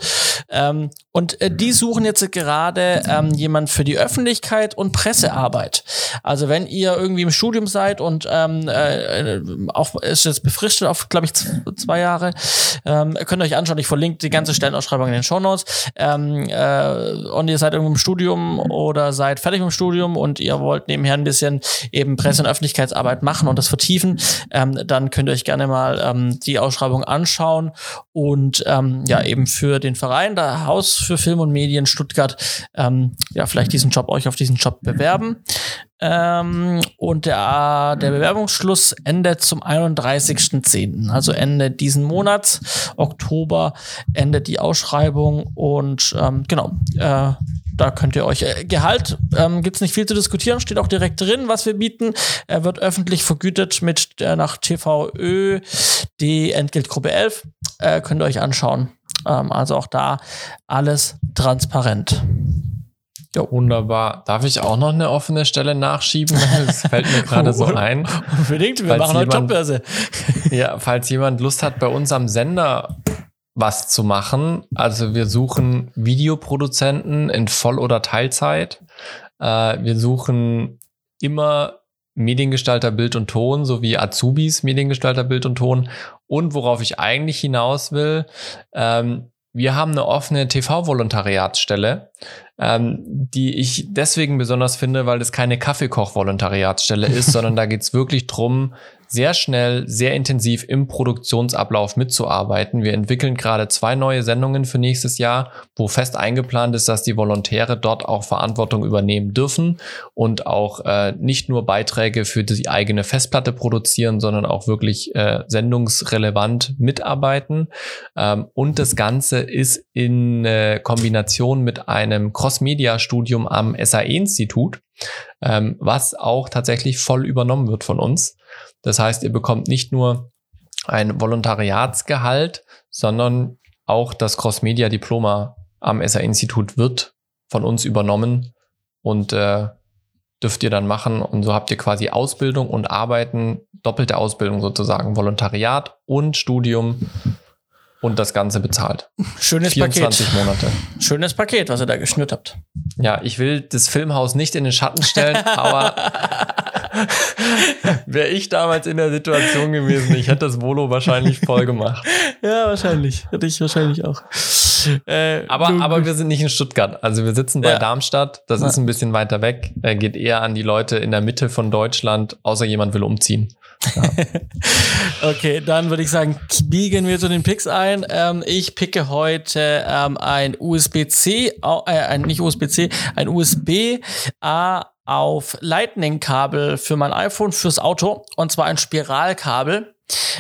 Ähm, und äh, die suchen jetzt gerade ähm, jemand für die Öffentlichkeit und Pressearbeit. Also wenn ihr irgendwie im Studium seid und ähm, äh, auch ist jetzt befristet auf, glaube ich, zwei Jahre, ähm, könnt ihr euch anschauen. Ich verlinke die ganze Stellenausschreibung in den Show Notes. Ähm, äh, und ihr seid irgendwo im Studium oder seid fertig dem Studium und ihr wollt nebenher ein bisschen eben Presse- und Öffentlichkeitsarbeit machen und das vertiefen, ähm, dann könnt ihr euch gerne mal ähm, die Ausschreibung anschauen und ähm, ja eben für den Verein, da Haus für Film und Medien Stuttgart, ähm, ja, vielleicht diesen Job, euch auf diesen Job bewerben. Ähm, und der, der Bewerbungsschluss endet zum 31.10., also Ende diesen Monats. Oktober endet die Ausschreibung und ähm, genau, äh, da könnt ihr euch äh, Gehalt ähm, gibt es nicht viel zu diskutieren, steht auch direkt drin, was wir bieten. Er wird öffentlich vergütet mit äh, nach TVÖ die Entgeltgruppe 11. Äh, könnt ihr euch anschauen. Ähm, also auch da alles transparent. Jo. Wunderbar. Darf ich auch noch eine offene Stelle nachschieben? Das fällt mir gerade so ein. Unbedingt, wir falls machen heute Jobbörse. ja, falls jemand Lust hat, bei uns am Sender was zu machen. Also wir suchen Videoproduzenten in Voll- oder Teilzeit. Äh, wir suchen immer Mediengestalter Bild und Ton sowie Azubis Mediengestalter Bild und Ton. Und worauf ich eigentlich hinaus will, ähm, wir haben eine offene TV-Volontariatsstelle, ähm, die ich deswegen besonders finde, weil es keine Kaffeekoch-Volontariatsstelle ist, sondern da geht es wirklich drum, sehr schnell, sehr intensiv im Produktionsablauf mitzuarbeiten. Wir entwickeln gerade zwei neue Sendungen für nächstes Jahr, wo fest eingeplant ist, dass die Volontäre dort auch Verantwortung übernehmen dürfen und auch äh, nicht nur Beiträge für die eigene Festplatte produzieren, sondern auch wirklich äh, sendungsrelevant mitarbeiten. Ähm, und das Ganze ist in äh, Kombination mit einem Cross-Media-Studium am SAE-Institut, ähm, was auch tatsächlich voll übernommen wird von uns. Das heißt, ihr bekommt nicht nur ein Volontariatsgehalt, sondern auch das Cross-Media-Diploma am SA-Institut wird von uns übernommen und äh, dürft ihr dann machen. Und so habt ihr quasi Ausbildung und Arbeiten, doppelte Ausbildung sozusagen, Volontariat und Studium und das Ganze bezahlt. Schönes 24 Paket. Monate. Schönes Paket, was ihr da geschnürt habt. Ja, ich will das Filmhaus nicht in den Schatten stellen, aber wäre ich damals in der Situation gewesen, ich hätte das Volo wahrscheinlich voll gemacht. Ja, wahrscheinlich. Hätte ich wahrscheinlich auch. Äh, aber, aber wir sind nicht in Stuttgart. Also wir sitzen bei ja. Darmstadt. Das ja. ist ein bisschen weiter weg. Er geht eher an die Leute in der Mitte von Deutschland, außer jemand will umziehen. Okay, dann würde ich sagen, biegen wir zu den Picks ein. Ähm, ich picke heute ähm, ein USB-C, äh, nicht USB-C, ein USB-A auf Lightning-Kabel für mein iPhone fürs Auto und zwar ein Spiralkabel.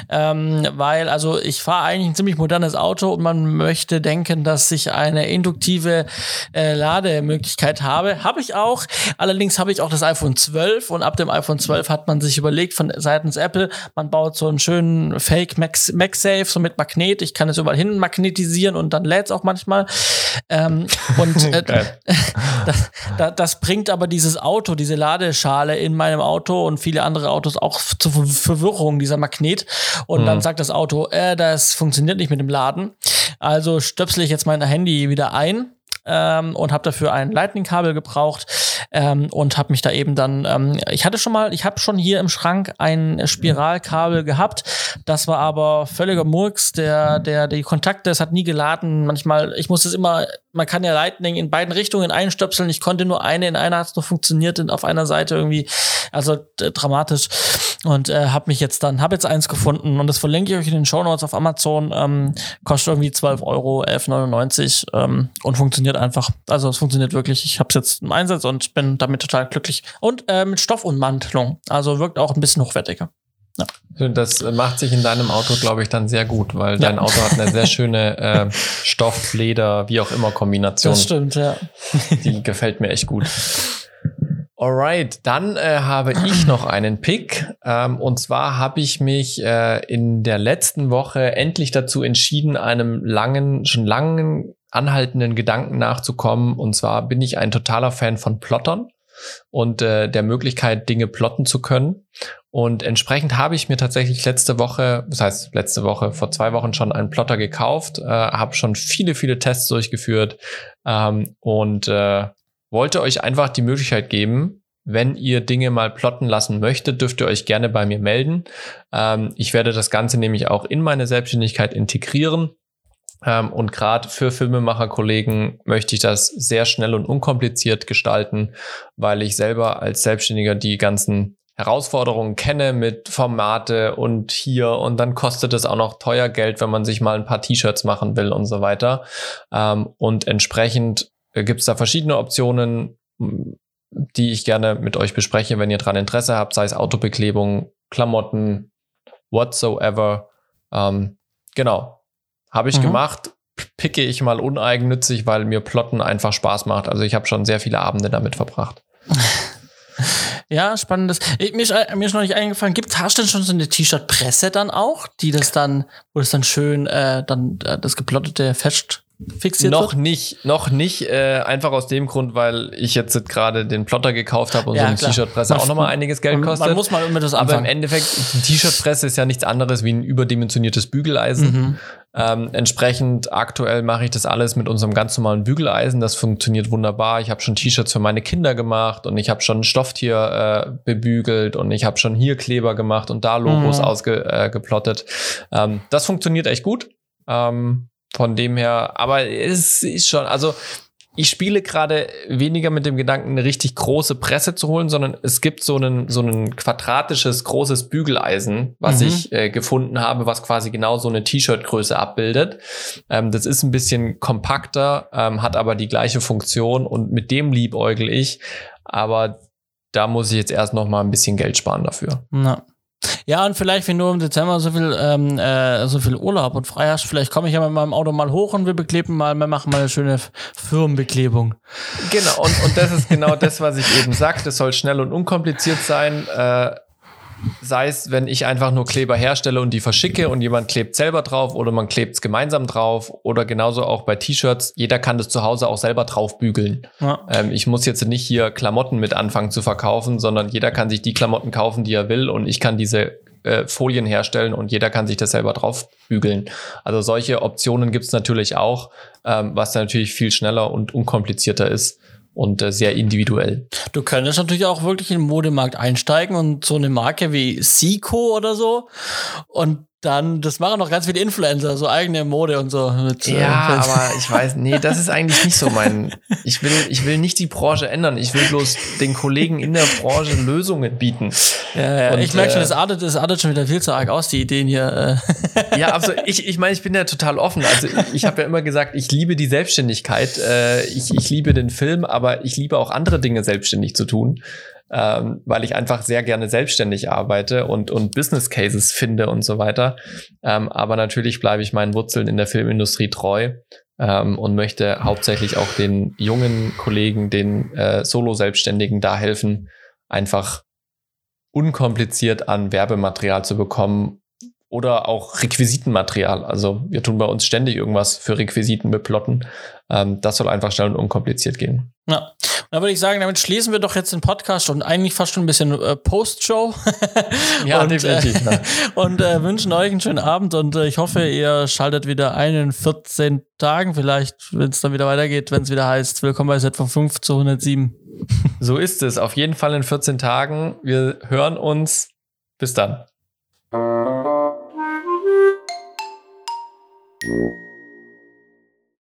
Ähm, weil, also ich fahre eigentlich ein ziemlich modernes Auto und man möchte denken, dass ich eine induktive äh, Lademöglichkeit habe. Habe ich auch. Allerdings habe ich auch das iPhone 12 und ab dem iPhone 12 hat man sich überlegt von seitens Apple, man baut so einen schönen Fake MagSafe, so mit Magnet. Ich kann es überall hin magnetisieren und dann lädt es auch manchmal. Ähm, und äh, das, das, das bringt aber dieses Auto, diese Ladeschale in meinem Auto und viele andere Autos auch zur Verwirrung, dieser Magnet geht. Und mhm. dann sagt das Auto, äh, das funktioniert nicht mit dem Laden. Also stöpsel ich jetzt mein Handy wieder ein ähm, und habe dafür ein Lightning-Kabel gebraucht ähm, und habe mich da eben dann, ähm, ich hatte schon mal, ich habe schon hier im Schrank ein Spiralkabel gehabt, das war aber völliger Murks, der, der, die Kontakte, es hat nie geladen, manchmal, ich musste es immer, man kann ja Lightning in beiden Richtungen einstöpseln, ich konnte nur eine, in einer hat es noch funktioniert, auf einer Seite irgendwie, also dramatisch und äh, habe mich jetzt dann, habe jetzt eins gefunden und das verlinke ich euch in den Show Notes auf Amazon, ähm, kostet irgendwie 12 Euro, 11,99 ähm, und funktioniert einfach, also es funktioniert wirklich, ich habe es jetzt im Einsatz und bin damit total glücklich und äh, mit Stoffummantelung, also wirkt auch ein bisschen hochwertiger. Ja. Das macht sich in deinem Auto, glaube ich, dann sehr gut, weil ja. dein Auto hat eine sehr schöne äh, Stoff, Leder, wie auch immer Kombination. Das stimmt, ja. Die gefällt mir echt gut. Alright, dann äh, habe ich noch einen Pick. Ähm, und zwar habe ich mich äh, in der letzten Woche endlich dazu entschieden, einem langen, schon langen anhaltenden Gedanken nachzukommen. Und zwar bin ich ein totaler Fan von Plottern und äh, der Möglichkeit, Dinge plotten zu können. Und entsprechend habe ich mir tatsächlich letzte Woche, das heißt letzte Woche, vor zwei Wochen schon einen Plotter gekauft, äh, habe schon viele, viele Tests durchgeführt ähm, und äh, wollte euch einfach die Möglichkeit geben, wenn ihr Dinge mal plotten lassen möchtet, dürft ihr euch gerne bei mir melden. Ähm, ich werde das Ganze nämlich auch in meine Selbstständigkeit integrieren. Ähm, und gerade für Filmemacher-Kollegen möchte ich das sehr schnell und unkompliziert gestalten, weil ich selber als Selbstständiger die ganzen Herausforderungen kenne mit Formate und hier und dann kostet es auch noch teuer Geld, wenn man sich mal ein paar T-Shirts machen will und so weiter. Ähm, und entsprechend gibt es da verschiedene Optionen, die ich gerne mit euch bespreche, wenn ihr daran Interesse habt, sei es Autobeklebung, Klamotten, whatsoever. Ähm, genau, habe ich mhm. gemacht, picke ich mal uneigennützig, weil mir Plotten einfach Spaß macht. Also ich habe schon sehr viele Abende damit verbracht. Ja, spannendes. Ich, mir, ist, mir ist noch nicht eingefallen, gibt du denn schon so eine T-Shirt-Presse dann auch, die das dann, wo das dann schön äh, dann äh, das geplottete fest fixiert noch wird? nicht, noch nicht. Äh, einfach aus dem Grund, weil ich jetzt gerade den Plotter gekauft habe und ja, so eine T-Shirt-Presse auch nochmal einiges Geld kostet. Man muss mal immer das anfangen. Aber im Endeffekt, die T-Shirt-Presse ist ja nichts anderes wie ein überdimensioniertes Bügeleisen. Mhm. Ähm, entsprechend aktuell mache ich das alles mit unserem ganz normalen Bügeleisen. Das funktioniert wunderbar. Ich habe schon T-Shirts für meine Kinder gemacht und ich habe schon Stofftier äh, bebügelt und ich habe schon hier Kleber gemacht und da Logos mhm. ausgeplottet. Äh, ähm, das funktioniert echt gut. Ähm, von dem her, aber es ist schon, also ich spiele gerade weniger mit dem Gedanken, eine richtig große Presse zu holen, sondern es gibt so ein so ein quadratisches großes Bügeleisen, was mhm. ich äh, gefunden habe, was quasi genau so eine T-Shirt-Größe abbildet. Ähm, das ist ein bisschen kompakter, ähm, hat aber die gleiche Funktion und mit dem liebäugel ich. Aber da muss ich jetzt erst noch mal ein bisschen Geld sparen dafür. Na. Ja, und vielleicht, wenn du im Dezember so viel, ähm, äh, so viel Urlaub und frei hast, vielleicht komme ich ja mit meinem Auto mal hoch und wir bekleben mal, wir machen mal eine schöne Firmenbeklebung. Genau, und, und das ist genau das, was ich eben sagte. Es soll schnell und unkompliziert sein. Äh, sei es, wenn ich einfach nur Kleber herstelle und die verschicke und jemand klebt selber drauf oder man klebt es gemeinsam drauf oder genauso auch bei T-Shirts. Jeder kann das zu Hause auch selber drauf bügeln. Ja. Ähm, ich muss jetzt nicht hier Klamotten mit anfangen zu verkaufen, sondern jeder kann sich die Klamotten kaufen, die er will und ich kann diese äh, Folien herstellen und jeder kann sich das selber drauf bügeln. Also solche Optionen gibt es natürlich auch, ähm, was natürlich viel schneller und unkomplizierter ist und äh, sehr individuell. Du könntest natürlich auch wirklich in den Modemarkt einsteigen und so eine Marke wie Seiko oder so und dann, das machen noch ganz viele Influencer, so eigene Mode und so. Mit, äh, ja, äh, aber ich weiß, nee, das ist eigentlich nicht so mein. Ich will, ich will nicht die Branche ändern. Ich will bloß den Kollegen in der Branche Lösungen bieten. Ja, ja. Und, ich merke schon, äh, das artet, das artet schon wieder viel zu arg aus, die Ideen hier. Äh. Ja, also ich, ich meine, ich bin ja total offen. Also ich, ich habe ja immer gesagt, ich liebe die Selbstständigkeit. Äh, ich, ich liebe den Film, aber ich liebe auch andere Dinge selbstständig zu tun ähm, weil ich einfach sehr gerne selbstständig arbeite und, und Business Cases finde und so weiter. Ähm, aber natürlich bleibe ich meinen Wurzeln in der Filmindustrie treu ähm, und möchte hauptsächlich auch den jungen Kollegen, den äh, Solo-Selbstständigen da helfen, einfach unkompliziert an Werbematerial zu bekommen oder auch Requisitenmaterial. Also wir tun bei uns ständig irgendwas für Requisiten beplotten. Ähm, das soll einfach schnell und unkompliziert gehen. Ja, dann würde ich sagen, damit schließen wir doch jetzt den Podcast und eigentlich fast schon ein bisschen äh, Post-Show. ja, und, definitiv. Äh, und äh, wünschen euch einen schönen Abend und äh, ich hoffe, ihr schaltet wieder ein in 14 Tagen, vielleicht, wenn es dann wieder weitergeht, wenn es wieder heißt, willkommen bei Set von 5 zu 107. so ist es. Auf jeden Fall in 14 Tagen. Wir hören uns. Bis dann.